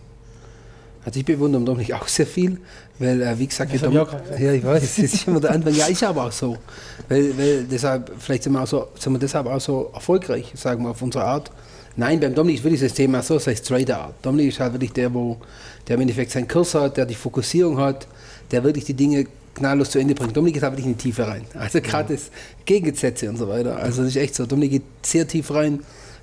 Also ich bewundere Dominik auch sehr viel, weil, äh, wie gesagt, Das ich auch ja, ich weiß, das ist immer der Anfang. Ja, ist aber auch so. Weil, weil deshalb, vielleicht sind wir, auch so, sind wir deshalb auch so erfolgreich, sagen wir, auf unsere Art. Nein, beim Dominik ist wirklich das Thema so, das heißt straight Art. Dominik ist halt wirklich der, wo, der im Endeffekt seinen Kurs hat, der die Fokussierung hat, der wirklich die Dinge knalllos zu Ende bringt. Dominik geht halt wirklich in die Tiefe rein. Also gerade das Gegensätze und so weiter. Also das ist echt so. Dominik geht sehr tief rein.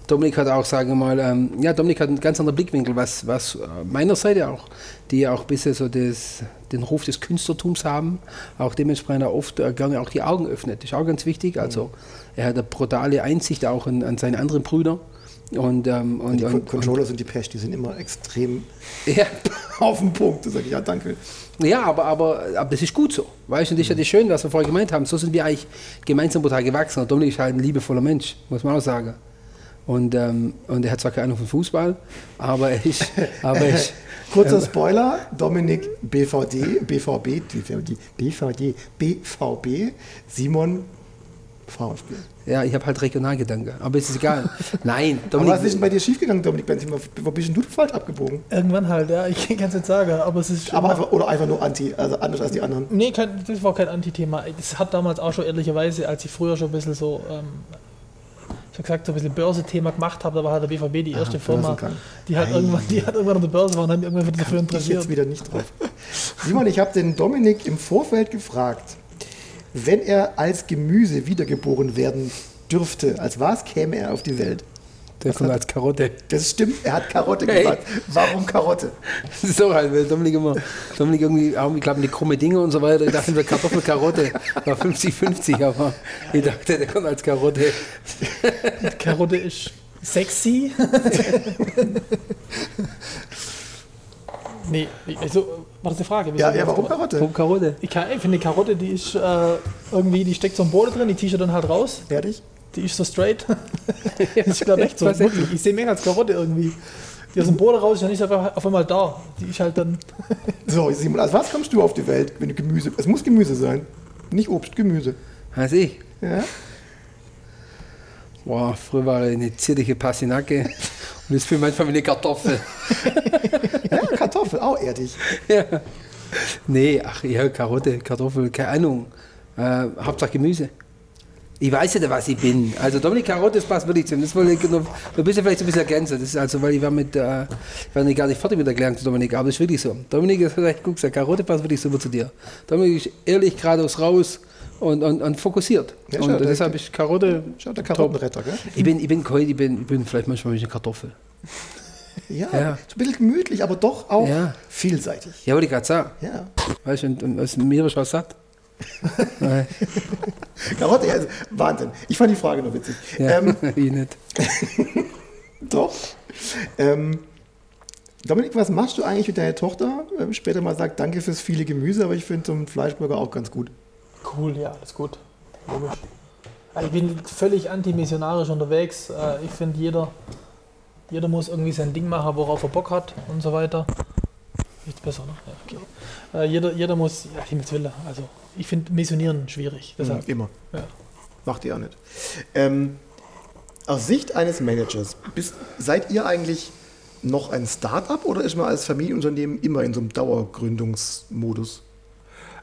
Dominik hat auch, sagen wir mal, ähm, ja, Dominik hat einen ganz anderen Blickwinkel, was, was äh, meiner Seite auch, die auch ein bisschen so das, den Ruf des Künstlertums haben, auch dementsprechend auch oft äh, gerne auch die Augen öffnet. Das ist auch ganz wichtig. Also er hat eine brutale Einsicht auch an, an seine anderen Brüder. Und, ähm, und, Die und, Con und, Controller sind die Pest, die sind immer extrem ja, auf den Punkt. Da sage ich, ja, danke. Ja, aber, aber, aber das ist gut so. Weißt du, und das ist ja das Schöne, was wir vorher gemeint haben. So sind wir eigentlich gemeinsam brutal gewachsen. Und Dominik ist halt ein liebevoller Mensch, muss man auch sagen. Und, ähm, und er hat zwar keine Ahnung von Fußball, aber er ist. Aber er ist Kurzer Spoiler, Dominik BVD, BVB, BVD, BVD, BVB, Simon VfB. Ja, ich habe halt Regionalgedanke. Aber es ist egal. Nein, Aber Dominik. was ist denn bei dir schiefgegangen, Dominik Benzema? Wo bist denn du falsch abgebogen? Irgendwann halt, ja, ich kann es nicht sagen, aber es ist. Aber einfach, oder einfach nur anti, also anders als die anderen. Nee, kein, das war kein Anti-Thema. Das hat damals auch schon ehrlicherweise, als ich früher schon ein bisschen so, ähm, so gesagt, so ein bisschen Börse-Thema gemacht habe, da war halt der BVB die erste Firma, Börsengang. die halt, Ei. irgendwann, die halt irgendwann an der Börse war und haben mich irgendwann dafür Ich interessiert. jetzt wieder nicht drauf. Simon, ich habe den Dominik im Vorfeld gefragt, wenn er als Gemüse wiedergeboren werden dürfte, als was käme er auf die Welt? Der kommt als Karotte. Das stimmt, er hat Karotte Hey. gemacht. Warum Karotte? Das ist so halt, weil Dominik immer, Dominik irgendwie, ich glaube, die krumme Dinge und so weiter. Ich dachte, Kartoffel, Karotte war 50-50, aber ich dachte, der kommt als Karotte. Karotte ist sexy. nee, also, war das eine Frage? Ja, Wieso- ja warum Karotte? Warum Karotte? Ich, ich finde, die Karotte, die ist äh, irgendwie, die steckt so im Boden drin, die T-Shirt dann halt raus. Fertig? Die ist so straight. das ist glaube echt so. Wirklich. Ich sehe mehr als Karotte irgendwie. Die aus dem Boden raus ist ja nicht auf einmal da. Die ist halt dann. So, Simon, als was kommst du auf die Welt, wenn du Gemüse, es muss Gemüse sein, nicht Obst, Gemüse. Weiß ich. Ja? Boah, früher war er eine zierliche Passinacke und jetzt fühlt manchmal wie eine Kartoffel. ja, Kartoffel, auch erdig. ja. Nee, ach ja, Karotte, Kartoffel, keine Ahnung. Äh, Hauptsache Gemüse. Ich weiß ja, was ich bin. Also Dominik Karotte, das passt wirklich zu ihm. Das wollte ich noch ein bisschen vielleicht so ein bisschen ergänzen. Das ist also, weil ich war mit, äh, ich war nicht gar nicht fertig mit der Erklärung zu Dominik, aber das ist wirklich so. Dominik ist recht gut gesagt, Karotte passt wirklich super zu dir. Dominik ist ehrlich, geradeaus raus und, und, und fokussiert. Ja, und schau, der- deshalb ist Karotte Schaut der Karottenretter, gell? Ich bin, ich bin kalt, ich bin, ich bin vielleicht manchmal ein bisschen Kartoffel. Ja, Ja. so ein bisschen gemütlich, aber doch auch Ja. vielseitig. Ja, wollte ich gerade sagen. Ja. Weißt du, und, und aus mir ist was satt. Karotte, also, Wahnsinn. Ich fand die Frage nur witzig. ja, Ähm, ich nicht. doch. Ähm, Dominik, was machst du eigentlich mit deiner Tochter? Ähm, später mal sagt, danke fürs viele Gemüse, aber ich finde so einen Fleischburger auch ganz gut. Cool, ja, alles gut. Logisch. Also ich bin völlig antimissionarisch unterwegs. Äh, Ich finde, jeder, jeder muss irgendwie sein Ding machen, worauf er Bock hat und so weiter. Nichts besser, ne? Ja, okay. Äh, Jeder, jeder muss, ja, Himmels Willen. Also, ich finde Missionieren schwierig. Deshalb, Immer. ja. Macht ihr auch nicht. Ähm, aus Sicht eines Managers, bist, seid ihr eigentlich noch ein Start-up oder ist man als Familienunternehmen immer in so einem Dauergründungsmodus?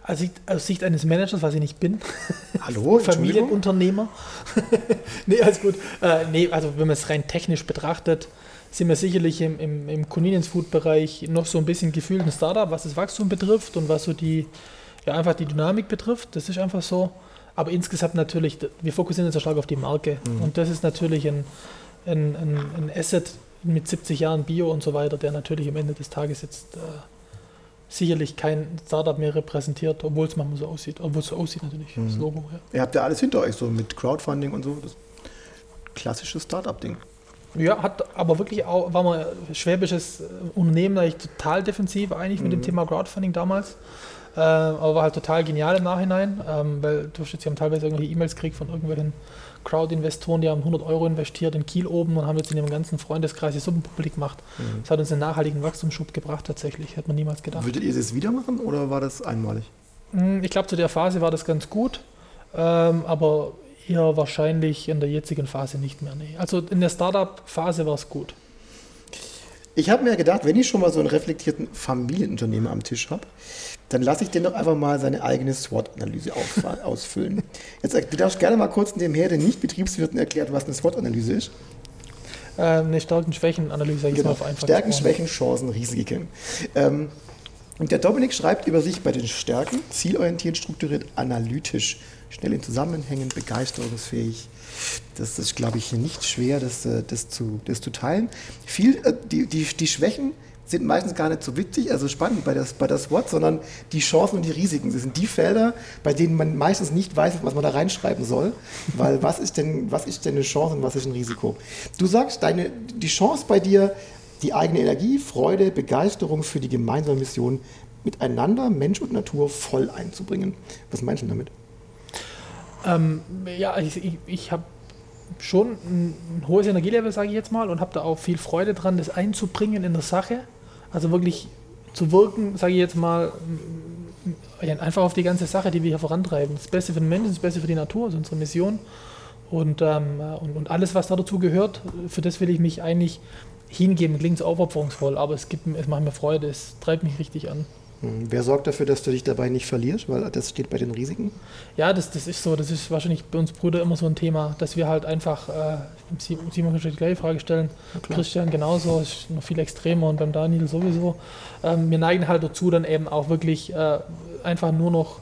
Aus Sicht, aus Sicht eines Managers, was ich nicht bin, Hallo? Familienunternehmer. nee, alles gut. Äh, nee, also wenn man es rein technisch betrachtet, sind wir sicherlich im, im, im Convenience-Food-Bereich noch so ein bisschen gefühlt ein Startup, was das Wachstum betrifft und was so die, ja, einfach die Dynamik betrifft. Das ist einfach so. Aber insgesamt natürlich, wir fokussieren uns ja stark auf die Marke. Und das ist natürlich ein, ein, ein, ein Asset mit 70 Jahren Bio und so weiter, der natürlich am Ende des Tages jetzt äh, sicherlich kein Startup mehr repräsentiert, obwohl es manchmal so aussieht. Obwohl es so aussieht natürlich, das Logo. Ja. Ihr habt ja alles hinter euch, so mit Crowdfunding und so. Das klassische Start-up-Ding. Ja, hat aber wirklich auch, war mal schwäbisches Unternehmen eigentlich total defensiv eigentlich mit dem Thema Crowdfunding damals. Äh, aber war halt total genial im Nachhinein, ähm, weil du hast jetzt, sie haben teilweise irgendwelche E-Mails gekriegt von irgendwelchen Crowd-Investoren, die haben 100 Euro investiert in Kiel oben und haben jetzt in ihrem ganzen Freundeskreis die Suppen publik gemacht. Mhm. Das hat uns einen nachhaltigen Wachstumsschub gebracht tatsächlich, hätte man niemals gedacht. Würdet ihr das wieder machen oder war das einmalig? Mm, Ich glaube, zu der Phase war das ganz gut, ähm, aber eher wahrscheinlich in der jetzigen Phase nicht mehr. Nee. Also in der Startup-Phase war es gut. Ich habe mir gedacht, wenn ich schon mal so einen reflektierten Familienunternehmer am Tisch habe, dann lasse ich den doch einfach mal seine eigene SWOT-Analyse ausfüllen. Jetzt, äh, du darfst gerne mal kurz dem der nicht Betriebswirten erklärt, was eine SWOT-Analyse ist. Ähm, eine Stärken-Schwächen-Analyse, Genau. auf einfach Stärken. Schwächen, Chancen, Risiken. Ähm, und der Dominik schreibt über sich bei den Stärken, zielorientiert, strukturiert, analytisch, schnell in Zusammenhängen, begeisterungsfähig. Das ist, glaube ich, nicht schwer, das, äh, das, zu, das zu teilen. Viel, äh, die, die, die Schwächen sind meistens gar nicht so witzig, also spannend bei der, bei der SWOT, sondern die Chancen und die Risiken. Das sind die Felder, bei denen man meistens nicht weiß, was man da reinschreiben soll, weil was ist denn, was ist denn eine Chance und was ist ein Risiko? Du sagst, deine, die Chance bei dir, die eigene Energie, Freude, Begeisterung für die gemeinsame Mission miteinander, Mensch und Natur voll einzubringen. Was meinst du damit? Ähm, ja, ich, ich, ich habe schon ein, hohes Energielevel, sage ich jetzt mal, und habe da auch viel Freude dran, das einzubringen in der Sache. Also wirklich zu wirken, sage ich jetzt mal, einfach auf die ganze Sache, die wir hier vorantreiben. Das Beste für den Menschen, das Beste für die Natur, ist unsere Mission. Und, ähm, und, und alles, was da dazu gehört, für das will ich mich eigentlich hingeben. Klingt so aufopferungsvoll, aber es, gibt, es macht mir Freude, es treibt mich richtig an. Hm, Wer sorgt dafür, dass du dich dabei nicht verlierst? Weil das steht bei den Risiken. Ja, das, das ist so, das ist wahrscheinlich bei uns Brüder immer so ein Thema, dass wir halt einfach, äh, Sie- Simon kann die gleiche Frage stellen, Christian genauso, ist noch viel extremer und beim Daniel sowieso. Ähm, wir neigen halt dazu, dann eben auch wirklich äh, einfach nur noch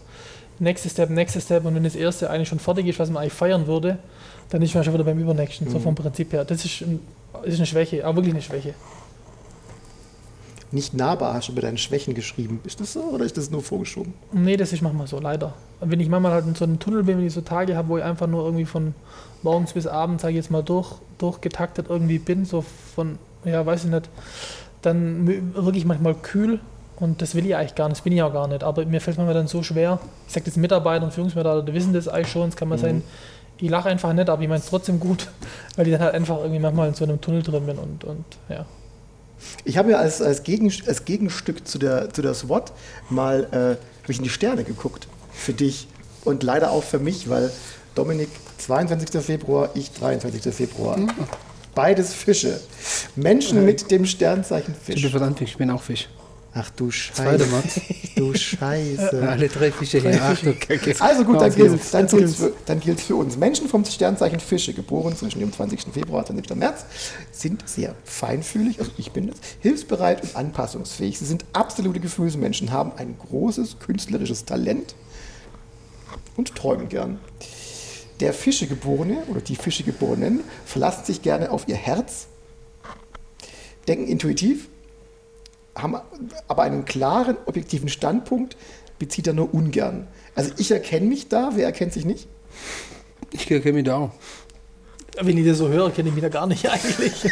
nächste Step, nächste Step und wenn das erste eigentlich schon fertig ist, was man eigentlich feiern würde, dann ist man schon wieder beim übernächsten, so vom Prinzip her. Das ist, ein, ist eine Schwäche, aber wirklich eine Schwäche. Nicht nahbar hast du über deinen Schwächen geschrieben. Ist das so oder ist das nur vorgeschoben? Nee, das ist manchmal so, leider. Wenn ich manchmal halt in so einem Tunnel bin, wenn ich so Tage habe, wo ich einfach nur irgendwie von morgens bis abends, sage ich jetzt mal, durch, durchgetaktet irgendwie bin, so von, ja, weiß ich nicht, dann wirklich manchmal kühl und das will ich eigentlich gar nicht, das bin ich auch gar nicht. Aber mir fällt manchmal dann so schwer, ich sage das Mitarbeiter und Führungsmitarbeiter, die wissen das eigentlich schon, es kann mal sein, ich lache einfach nicht, aber ich meine es trotzdem gut, weil ich dann halt einfach irgendwie manchmal in so einem Tunnel drin bin und, und ja. Ich habe ja als, als, Gegen, als Gegenstück zu der, zu der SWOT mal äh, hab ich in die Sterne geguckt. Für dich und leider auch für mich, weil Dominik 22. Februar, ich 23. Februar. Beides Fische. Menschen mit dem Sternzeichen Ich bin Fisch. verdammt, ich bin auch Fisch. Ach du Zweiter Scheiße. Du Scheiße. Alle drei Fische hier. Ach, du Kacke. Also gut, dann Auf gilt geht's. dann gilt's für, dann gilt's für uns. Menschen vom Sternzeichen Fische, geboren zwischen dem 20. Februar und 20. März, sind sehr feinfühlig, also ich bin das, hilfsbereit und anpassungsfähig. Sie sind absolute Gefühlsmenschen, haben ein großes künstlerisches Talent und träumen gern. Der Fischegeborene oder die Fischegeborenen verlassen sich gerne auf ihr Herz, denken intuitiv, haben aber einen klaren, objektiven Standpunkt, bezieht er nur ungern. Also ich erkenne mich da, wer erkennt sich nicht? Ich kenne mich da auch. Wenn ich das so höre, kenne ich mich da gar nicht eigentlich.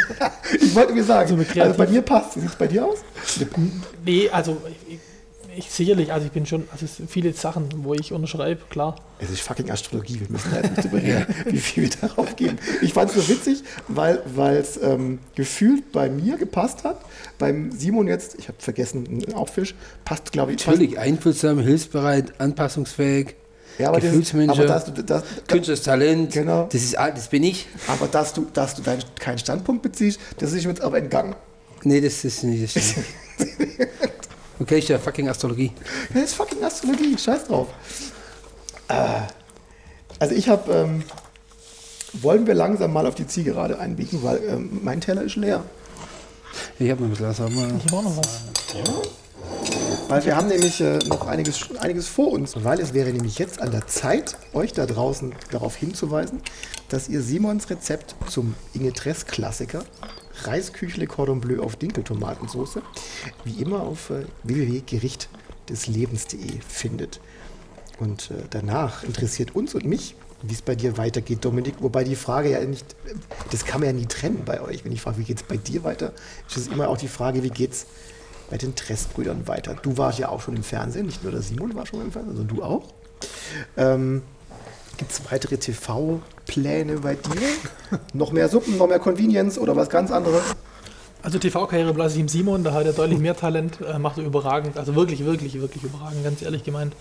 Ich wollte mir sagen, So mit also bei mir passt. Wie sieht es bei dir aus? Nee, also ich, ich sicherlich, also ich bin schon, also es sind viele Sachen, wo ich unterschreibe, klar. Es ist fucking Astrologie, wir müssen jetzt nicht drüber reden, wie viel wir darauf geben. Ich fand es nur witzig, weil es ähm, gefühlt bei mir gepasst hat. Beim Simon jetzt, ich habe vergessen, auch Fisch, passt glaube ich. Natürlich, einfühlsam, hilfsbereit, anpassungsfähig, ja, aber das, Gefühlsmensch, aber dass du, das, künstlerisches Talent. Genau. Das, ist, all- das bin ich. aber dass du, dass du deinen, keinen Standpunkt beziehst, das ist mir jetzt aber entgangen. Nee, das ist nicht das. Okay, ist ja fucking Astrologie. Das ist fucking Astrologie, scheiß drauf. Äh, also ich habe, ähm, wollen wir langsam mal auf die Zielgerade einbiegen, weil ähm, mein Teller ist leer. Ich habe noch ein bisschen was. aber- Ich habe auch noch was. Weil wir haben nämlich äh, noch einiges, einiges vor uns. Weil es wäre nämlich jetzt an der Zeit, euch da draußen darauf hinzuweisen, dass ihr Simons Rezept zum Ingetress-Klassiker Reisküchle Cordon Bleu auf Dinkeltomatensauce wie immer auf äh, www.gerichtdeslebens.de findet. Und äh, danach interessiert uns und mich, wie es bei dir weitergeht, Dominik. Wobei die Frage ja nicht, das kann man ja nie trennen bei euch. Wenn ich frage, wie geht es bei dir weiter, ist es immer auch die Frage, wie geht es bei den Tressbrüdern weiter. Du warst ja auch schon im Fernsehen, nicht nur der Simon war schon im Fernsehen, sondern du auch. Ähm, Gibt es weitere TV-Pläne bei dir? noch mehr Suppen, noch mehr Convenience oder was ganz anderes? Also TV-Karriere belasse ich ihm Simon, da hat er deutlich mehr Talent, äh, macht er überragend, also wirklich, wirklich, wirklich überragend, ganz ehrlich gemeint.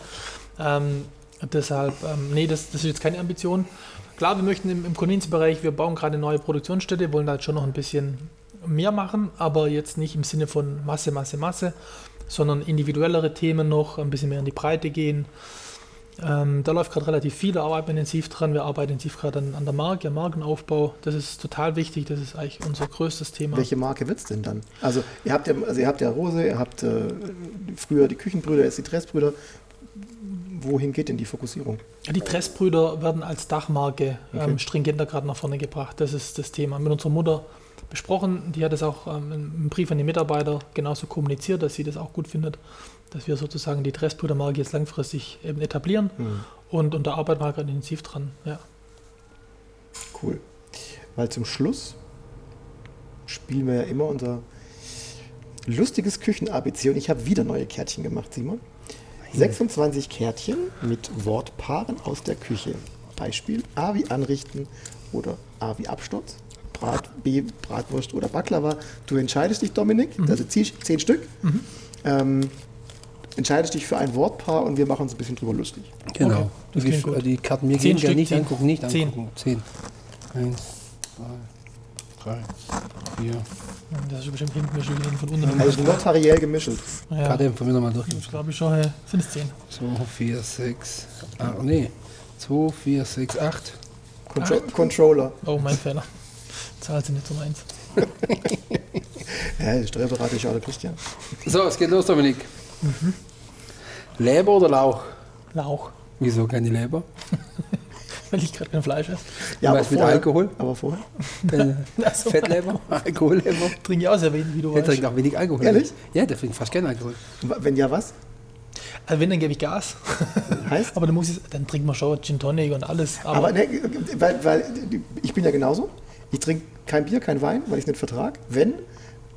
Ähm, deshalb, ähm, nee, das, das ist jetzt keine Ambition. Klar, wir möchten im, im Convenience-Bereich, wir bauen gerade neue Produktionsstätte, wollen da jetzt schon noch ein bisschen mehr machen, aber jetzt nicht im Sinne von Masse, Masse, Masse, sondern individuellere Themen noch, ein bisschen mehr in die Breite gehen. Ähm, da läuft gerade relativ viel, da arbeiten wir intensiv dran. Wir arbeiten intensiv gerade an, an der Marke, am Markenaufbau. Das ist total wichtig, das ist eigentlich unser größtes Thema. Welche Marke wird es denn dann? Also ihr habt ja, also ihr habt ja Rose, ihr habt äh, früher die Küchenbrüder, jetzt die Dressbrüder. Wohin geht denn die Fokussierung? Ja, Die Dressbrüder werden als Dachmarke ähm, stringenter gerade nach vorne gebracht. Das ist das Thema. Mit unserer Mutter besprochen. Die hat es auch ähm, im Brief an die Mitarbeiter genauso kommuniziert, dass sie das auch gut findet, dass wir sozusagen die Dressbrüder-Marke jetzt langfristig eben etablieren. Und, und da arbeiten wir gerade intensiv dran. Ja. Cool. Weil zum Schluss spielen wir ja immer unser lustiges Küchen-ABC und ich habe wieder neue Kärtchen gemacht, Simon. 26 Kärtchen mit Wortpaaren aus der Küche. Beispiel A wie anrichten oder A wie Absturz. Brat, B, Bratwurst oder Baklava. Du entscheidest dich, Dominik, also zehn, zehn Stück. Ähm, entscheidest dich für ein Wortpaar und wir machen uns ein bisschen drüber lustig. Genau. Okay, das klingt gut. Die Karten mir Zehn gehen, ja nicht zehn. angucken, nicht Zehn. angucken. Zehn. Eins, zwei, drei, vier. Das ist bestimmt hinten schon von unten. Also notariell gemischelt. Ja, Karte von mir nochmal durch. das glaube ich schon. hey, Sind es zehn? 2, 4, 6, ah, nee. 2, 4, 6, 8. Contro Controller. Oh, mein Fehler. Zahlt sie nicht um eins. Ja, Steuerberater auch der Christian. So, es geht los, Dominik. Leber oder Lauch? Lauch. Wieso keine Leber? Weil ich gerade kein Fleisch esse. Ja, Was mit Alkohol? Aber vorher? Äh, Also, Fettleber? Alkoholleber? Trinke ich auch sehr wenig, wie du Der weißt. trinkt auch wenig Alkohol. Ehrlich? Ja, der trinkt fast keinen Alkohol. Wenn ja, was? Also wenn, dann gebe ich Gas. Heißt? Aber dann, muss ich, dann trinkt man schon Gin Tonic und alles. Aber, Aber ne, weil, weil ich bin ja genauso. Ich trinke kein Bier, kein Wein, weil ich es nicht vertrage. Wenn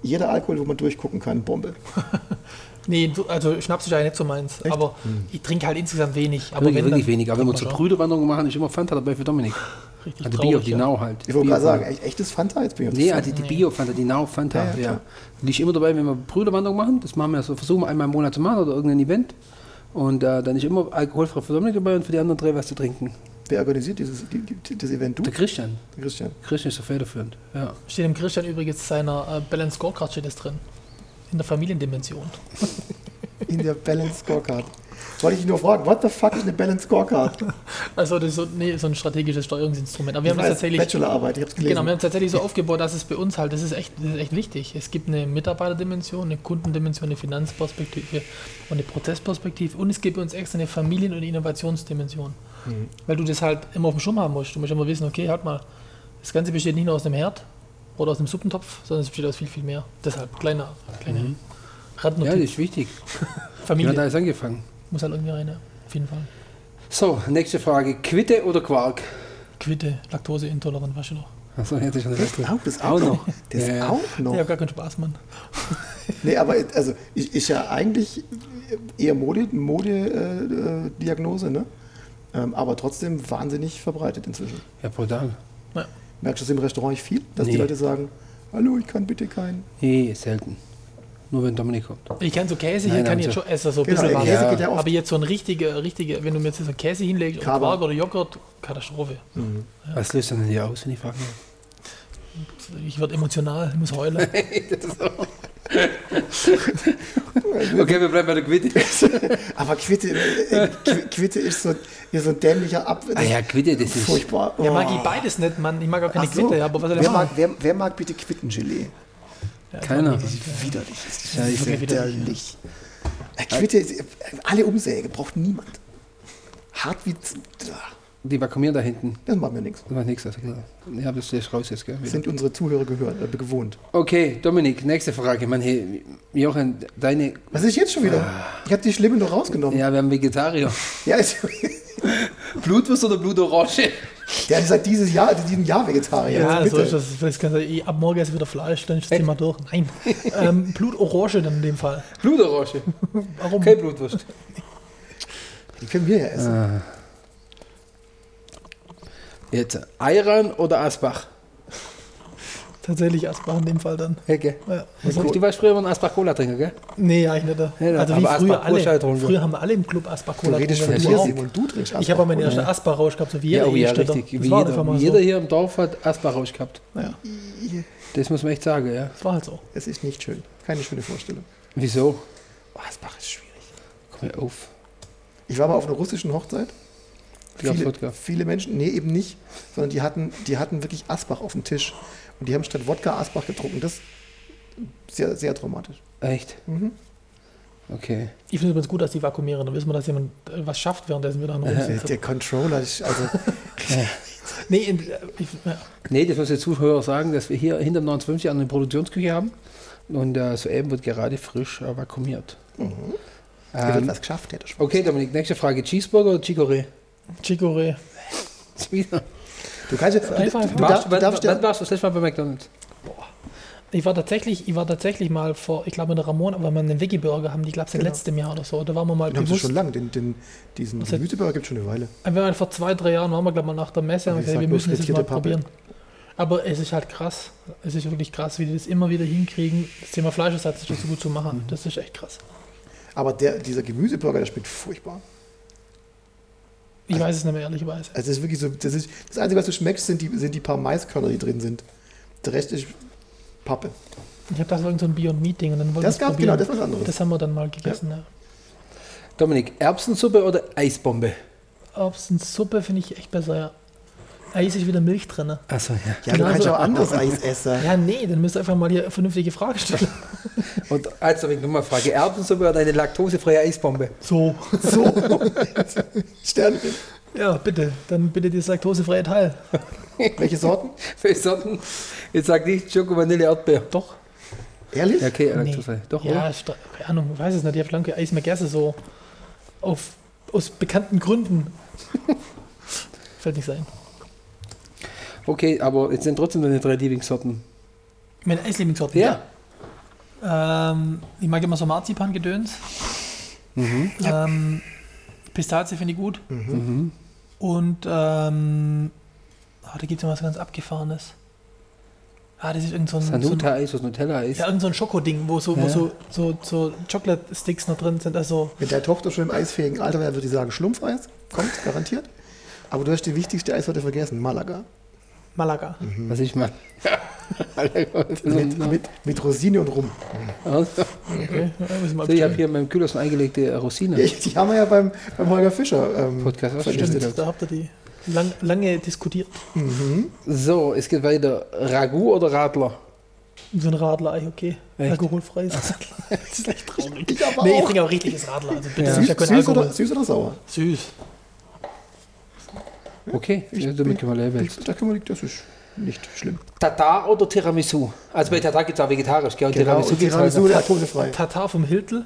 jeder Alkohol, wo man durchgucken kann, Bombe. Nee, du- also Schnaps ist ja nicht so meins. Aber ich trinke halt insgesamt wenig. Aber wirklich, wenn, wirklich wenig. Aber wenn wir zur. Brüderwanderung machen, ist immer Fanta dabei für Dominik. Richtig Also traurig, Bio, die ja. Nau halt. Ich wollte Bio- gerade sagen, echt, echtes Fanta? Jetzt ich auf Nee, also die Bio-Fanta, die Nau-Fanta, Ja, ja. ja. Die ist immer dabei, wenn wir Brüderwanderung machen. Das machen wir so, versuchen wir einmal im Monat zu machen oder irgendein Event. Und äh, dann ist immer alkoholfrei für Dominik dabei und für die anderen drei was zu trinken. Wer organisiert dieses die, die, das Event? Du? Der Christian. Christian. Christian ist so federführend. Ja. Steht im Christian übrigens seiner äh, Balance Scorecard steht das drin. In der Familiendimension. In der Balance Scorecard. Wollte ich nur fragen, what the fuck ist eine Balance Scorecard? Also das ist so, nee, so ein strategisches Steuerungsinstrument. Aber wir Ich haben das weiß, tatsächlich. Bachelorarbeit, ich habe es gelesen. Genau, wir haben es tatsächlich so aufgebaut, dass es bei uns halt, das ist echt, das ist echt wichtig. Es gibt eine Mitarbeiterdimension, eine Kundendimension, eine Finanzperspektive und eine Prozessperspektive und es gibt bei uns extra eine Familien- und Innovationsdimension. Mhm. Weil du das halt immer auf dem Schirm haben musst. Du musst immer wissen, okay, halt mal, das Ganze besteht nicht nur aus einem Herd oder aus einem Suppentopf, sondern es besteht aus viel, viel mehr. Deshalb kleiner, kleine Mhm. ja, Randnotiz. das ist wichtig. Wie hat Familie alles angefangen? muss halt irgendwie rein, ja. auf jeden Fall. So, nächste Frage. Quitte oder Quark? Quitte, Laktoseintolerant, weißt du noch. Achso, jetzt ist schon das das auch, das auch, Auch noch. Das Ja, ja. auch Ich noch. habe gar keinen Spaß, Mann. Nee, aber also ich, ist ja eigentlich eher Mode, Mode äh, Diagnose, ne? Ähm, aber trotzdem wahnsinnig verbreitet inzwischen. Ja, brutal. Ja. Merkst du das im Restaurant nicht viel? Dass die Nee. Leute sagen, hallo, ich kann bitte keinen. Nee, selten. Nur wenn Dominik kommt. Ich kann so Käse Nein, hier, kann ich jetzt schon essen, so ein Genau, bisschen was. Käse geht ja oft. Aber jetzt so ein richtiger, richtiger, wenn du mir jetzt so Käse hinlegst, oder Kaba. Quark oder Joghurt, Katastrophe. Was löst denn hier aus, wenn ich frage? Ich werde emotional, ich muss heulen. Okay, wir bleiben bei der Quitte. Aber Quitte, äh, Qu- Quitte ist so, ist so ein dämlicher Ab. Ah ja, Quitte, das ist... Furchtbar. Ja, mag Oh. ich beides nicht, Mann. Ich mag auch keine so. Quitte, aber was soll wer, mag, wer, wer mag bitte Quittengelee? Ja, Keiner. ich nicht. Widerlich. Das ist Scheiße. wirklich widerlich, widerlich. Äh, Quitte, ist- äh, alle Umsäge, braucht niemand. Hart wie. Die vakuumieren da hinten. Das macht mir nichts. Das macht nichts. Also, klar. ja, das ist raus jetzt, gell? Sind unsere Zuhörer gehört, äh, gewohnt. Okay, Dominik, nächste Frage. Man, hey, Jochen, deine... Was ist jetzt schon wieder? Ich habe die Schlimme noch rausgenommen. Ja, wir haben Vegetarier. Ja, ist, Blutwurst oder Blutorange? Der ist seit dieses Jahr, diesem Jahr Vegetarier. Ja, Also so ist das. Du, eh, ab morgen ist wieder Fleisch, dann ist das Thema durch. Nein. ähm, Blutorange dann in dem Fall. Blutorange. Warum? Keine Blutwurst. Die können wir ja essen. Ah. Jetzt Ayran oder Asbach? Tatsächlich Asbach in dem Fall dann. Hecke. Ja. Du warst früher mal ein Asbach-Cola-Trinker, gell? Nee, eigentlich nicht. Ja, also wie früher Asbach alle. Früher haben wir alle im Club Asbach Du Cola redest von getrunken. dir, Du auch. Simon. Du trinkst Ich habe aber meinen Asbach, ersten Asbach-Rausch gehabt, so wie Ja, jeder oh ja, richtig. Wie jeder, mal so. hier im Dorf hat Asbach-Rausch gehabt. Ja, Das muss man echt sagen, ja. das war halt so. Es ist nicht schön. Keine schöne Vorstellung. Wieso? Oh, Asbach ist schwierig. Komm mir auf. Ich war mal auf einer russischen Hochzeit. Die Viele, Wodka. viele Menschen, nee, eben nicht, sondern die hatten, die hatten wirklich Asbach auf dem Tisch. Und die haben statt Wodka Asbach getrunken. Das ist sehr, sehr traumatisch. Echt? Mhm. Okay. Ich finde es übrigens gut, dass die vakuumieren. Dann wissen wir, dass jemand äh, was schafft, währenddessen wir da noch Der, Controller, ist, also Nee, in, äh, ich, ja. Nee, das muss der Zuhörer sagen, dass wir hier hinter 59 eine Produktionsküche haben. Und äh, soeben wird gerade frisch äh, vakuumiert. hat Ähm, was geschafft, der hat das okay, Dominik, nächste Frage. Cheeseburger oder Chicorée? Chicorée. Du kannst jetzt, du, Einfach, du, einfach. du, Warst, darfst, du wann, darfst wann ja, warst du das letzte Mal bei McDonalds? Ich war tatsächlich, ich war tatsächlich mal vor, ich glaube in der Ramon, aber wir einen Veggie-Burger haben, die glaube ich seit Genau. letztem Jahr oder so. Da waren wir mal den haben sie bewusst. schon lange, den, den, diesen Gemüseburger gibt es schon eine Weile. Wir waren vor zwei, drei Jahren, waren wir glaube ich mal nach der Messe und gesagt, wir müssen das jetzt mal Pappe. probieren. Aber es ist halt krass. Es ist wirklich krass, wie die das immer wieder hinkriegen, das Thema Fleischersatz so gut zu machen. Mhm. Das ist echt krass. Aber der, dieser Gemüseburger, der schmeckt furchtbar. Ich weiß es nicht mehr, ehrlicherweise. Also das ist wirklich so, das, ist, das Einzige, was du schmeckst, sind die, sind die paar Maiskörner, die drin sind. Der Rest ist Pappe. Ich habe da so ein Beyond Meeting und dann wollten Das gab, probieren. genau, das ist was anderes. Das haben wir dann mal gegessen, ja. Dominik, Erbsensuppe oder Eisbombe? Erbsensuppe finde ich echt besser, ja. Eis ist wieder Milch drin. Achso, ja. ja, genau du kannst so. auch anderes Eis essen. Ja, nee, dann müsst ihr einfach mal hier vernünftige Frage stellen. Und als Dominik, nochmal Frage. Erbsensuppe oder eine laktosefreie Eisbombe? So. So. Sternchen. Ja, bitte. Dann bitte das laktosefreie Teil. Welche Sorten? Für Sorten? Jetzt sag nicht Schoko, Vanille, Erdbeer. Doch. Ehrlich? Ja, okay, Nee. laktosefrei. Doch, Ja, oder? keine Ahnung, ich weiß es nicht. Ich habe lange Eis mehr gegessen, so auf, aus bekannten Gründen. Fällt nicht sein. Okay, aber jetzt sind trotzdem deine drei Lieblingssorten. Meine Eislieblingssorten. Ja. Ähm, ich mag immer so Marzipan-Gedöns. Ähm, Pistazie finde ich gut. Und ähm, ah, da gibt es noch was ganz Abgefahrenes. Ah, das ist irgend so ein, so ein, Sanuta-Eis, was Nutella-Eis. ja, irgend so ein Schokoding, wo so, wo Ja. so, so, so Chocolate-Sticks noch drin sind. Also, Wenn deine Tochter schon im eisfähigen Alter wäre, würde ich sagen Schlumpfeis. Kommt, garantiert. Aber du hast die wichtigste Eissorte vergessen, Malaga. Malaga. Was ich mag. Mit, mit, mit Rosine und Rum. Also, Okay, so, ich habe hier in meinem Kühlers eine eingelegte Rosine. Ja, die haben wir ja beim, beim Holger Fischer ähm, Podcast. Stimmt, da habt ihr die lang, lange diskutiert. So, es geht weiter. Ragout oder Radler? So ein Radler-Ei, okay. Echt? Alkoholfreies Radler. das ist echt traurig. Ich aber Nee, ich trinke auch richtiges Radler. Also bitte, Ja. Süß, süß, oder, süß oder sauer? Süß. Okay, Ich damit können wir labeln. Da können wir, das ist nicht schlimm. Tatar oder Tiramisu? Also bei Tatar gibt es auch vegetarisch, gell? Und Genau, Tiramisu und Tiramisu halt laktosefrei. Tatar vom Hiltel.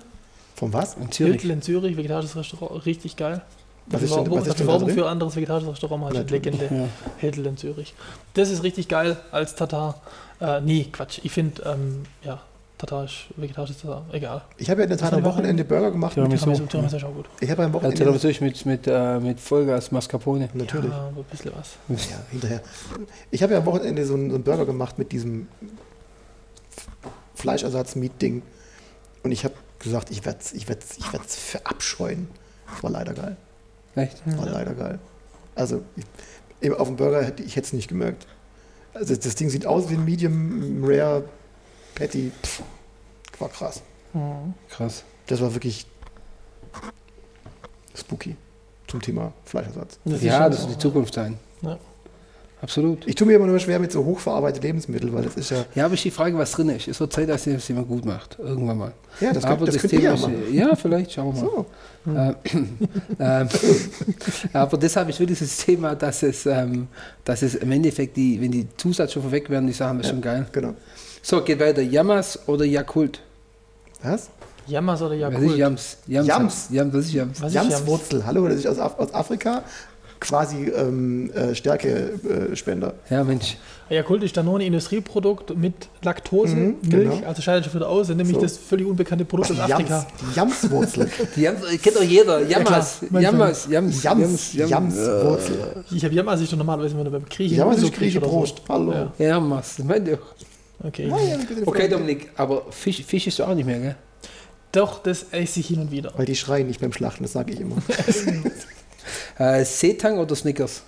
Von was? in Zürich. Hiltel in Zürich, vegetarisches Restaurant, richtig geil. Was ist denn- was ist denn Werbung drin? für ein anderes vegetarisches Restaurant, halt Natürlich. Legende. Ja. Hiltel in Zürich. Das ist richtig geil als Tatar. Äh, nee, Quatsch. Ich finde, ähm, ja, Tatar ist vegetarisches Tatar. Egal. Ich habe ja in der Tat am? Wochenende Burger gemacht. Mit, Tiramisu. Tiramisu, Tiramisu ist auch gut. ich habe am Ja, Wochenende Tiramisu ist mit, mit, äh, mit Vollgas Mascarpone. natürlich. Ja, ein bisschen was. Ja, hinterher. Ich habe ja am Wochenende so einen, so einen Burger gemacht mit diesem Fleischersatz-Meat-Ding. Und ich habe gesagt, ich werde es ich werd's, ich werd's verabscheuen. Das war leider geil. Echt? Das war leider geil. Also, ich, eben auf dem Burger hätte ich es nicht gemerkt. Also, das Ding sieht aus wie ein Medium Rare Patty. Pff, war krass. Krass. Das war wirklich spooky zum Thema Fleischersatz. Das ist Ja, das so. wird die Zukunft sein. Ja. Absolut. Ich tue mir immer nur schwer mit so hochverarbeiteten Lebensmitteln, weil das ist ja. Ja, aber ist die Frage, was drin ist. Es wird Zeit, dass es jemand gut macht. Irgendwann mal. Ja, das, aber könnt, das könnt ihr ja ist, machen. ja, vielleicht, schauen wir mal. So. Äh, ähm, aber deshalb ist wirklich das Thema, dass es, ähm, dass es im Endeffekt, die, wenn die Zusatzstoffe weg werden, die Sachen, ist schon geil. Genau. So, geht weiter. Yamas oder Yakult? Was? Jammers oder Was ist Jakult? Yams? Yams. Yams. Yams, was ist Yams? Was ist Jams? Jamswurzel, hallo, das ist aus, Af aus Afrika. quasi ähm, äh, Stärkespender. Ja, Mensch. Jakult ist Danone Industrieprodukt mit Laktose, Mhm, Milch, genau. also scheidet schon wieder aus, nämlich So. das völlig unbekannte Produkt aus Jams, Afrika. die Jamswurzel. Die Jams, kennt doch jeder. Jammers. mein Jammers. Jams. Jams, Jams. Jamswurzel. Ich habe Jammer sich doch normalerweise immer beim Griechen. Jammer ist Grieche Grieche oder so. Prost. Hallo. Ja, Jammers. Das meint ihr. Okay. Okay, Dominik, aber Fisch, Fisch ist auch nicht mehr, gell? Doch, das esse ich hin und wieder. Weil die schreien nicht beim Schlachten, das sage ich immer. Äh, Seetang oder Snickers?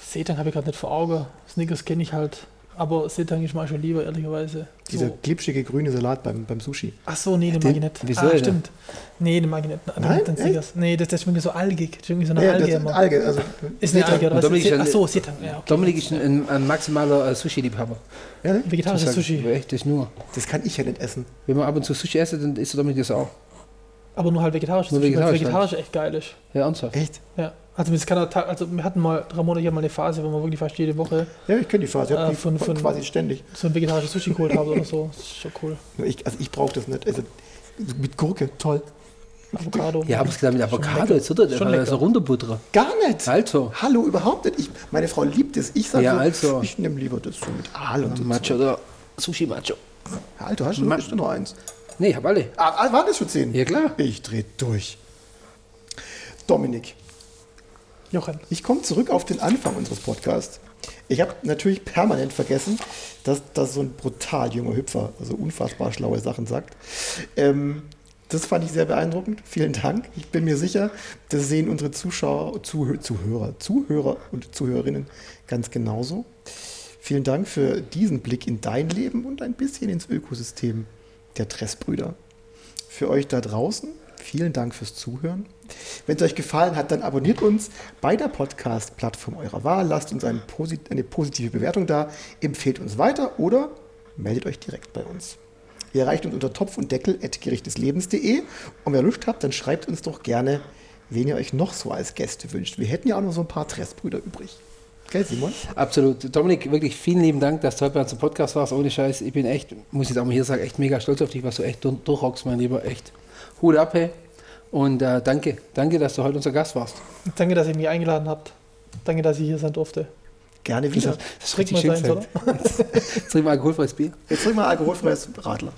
Seetang habe ich gerade nicht vor Augen. Snickers kenne ich halt. Aber Seetang ist mir schon lieber, ehrlicherweise. Dieser So. glitschige grüne Salat beim, beim Sushi. Ach so, nee, den Den- mag ich nicht. wieso ah, stimmt. Nee, den mag ich nicht. Dann, Nein? dann Echt? Nee, das, das ist irgendwie so algig. Das ist irgendwie so eine Ja, Alge das immer. Alge, also Ist eine. Alge, oder was? Dominik ist Ach so, Seetang. Ja, okay. Dominik ist ein, ein, ein maximaler äh, Sushi-Liebhaber. Ja, ne? Vegetarisches ich Sushi. Echt, das nur. Das kann ich ja nicht essen. Wenn man ab und zu Sushi essen, dann isst Dominik das auch. Aber nur halt vegetarisches Nur Sushi, weil vegetarisch vegetarisch echt geil ist. Ja, ernsthaft. Echt? Ja. Also, das kann er also wir hatten mal drei Monate hier mal eine Phase, wo wir wirklich fast jede Woche Ja, ich kenne die Phase. Ich Äh, die von- von- quasi ständig. so ein vegetarisches Sushi geholt haben oder so. Das ist schon cool. Ich, also ich brauche das nicht. Also mit Gurke, toll. Avocado. Ja, aber es gesagt mit Avocado, jetzt wird er Schon das lecker. so runterbuttern. Gar nicht. Also. Hallo, überhaupt nicht. Ich, meine Frau liebt es. Ich sage Ja, so, also. ich nehme lieber das so mit Aal und so. Macho oder Sushi-Macho. Ja, Alter, hast du Ma- hast du noch eins? Nee, ich hab alle. Ah, ah, waren das schon zehn? Ja, klar. Ich drehe durch. Dominik, Jochen. ich komme zurück auf den Anfang unseres Podcasts. Ich habe natürlich permanent vergessen, dass, dass so ein brutal junger Hüpfer also unfassbar schlaue Sachen sagt. Ähm, das fand ich sehr beeindruckend. Vielen Dank. Ich bin mir sicher, das sehen unsere Zuschauer, Zuhö Zuhörer, Zuhörer und Zuhörerinnen ganz genauso. Vielen Dank für diesen Blick in dein Leben und ein bisschen ins Ökosystem der Tressbrüder. Für euch da draußen, vielen Dank fürs Zuhören. Wenn es euch gefallen hat, dann abonniert uns bei der Podcast-Plattform eurer Wahl, lasst uns eine, posit eine positive Bewertung da, empfehlt uns weiter oder meldet euch direkt bei uns. Ihr erreicht uns unter Topf und Deckel at gerichteslebens.de und wer Lust habt, dann schreibt uns doch gerne, wen ihr euch noch so als Gäste wünscht. Wir hätten ja auch noch so ein paar Tressbrüder übrig. Gell, Simon? Absolut. Dominik, wirklich vielen lieben Dank, dass du heute bei uns im Podcast warst. Ohne Scheiß. Ich bin echt, muss ich jetzt auch mal hier sagen, echt mega stolz auf dich, was du echt durch- durchrockst, mein Lieber. Echt. Hut ab, hey. Und äh, danke, danke, dass du heute unser Gast warst. Danke, dass ihr mich eingeladen habt. Danke, dass ich hier sein durfte. Gerne wieder. Das ist Trinkt richtig mal schön gesagt. Jetzt trinken wir alkoholfreies Bier. Jetzt trinken wir alkoholfreies Radler.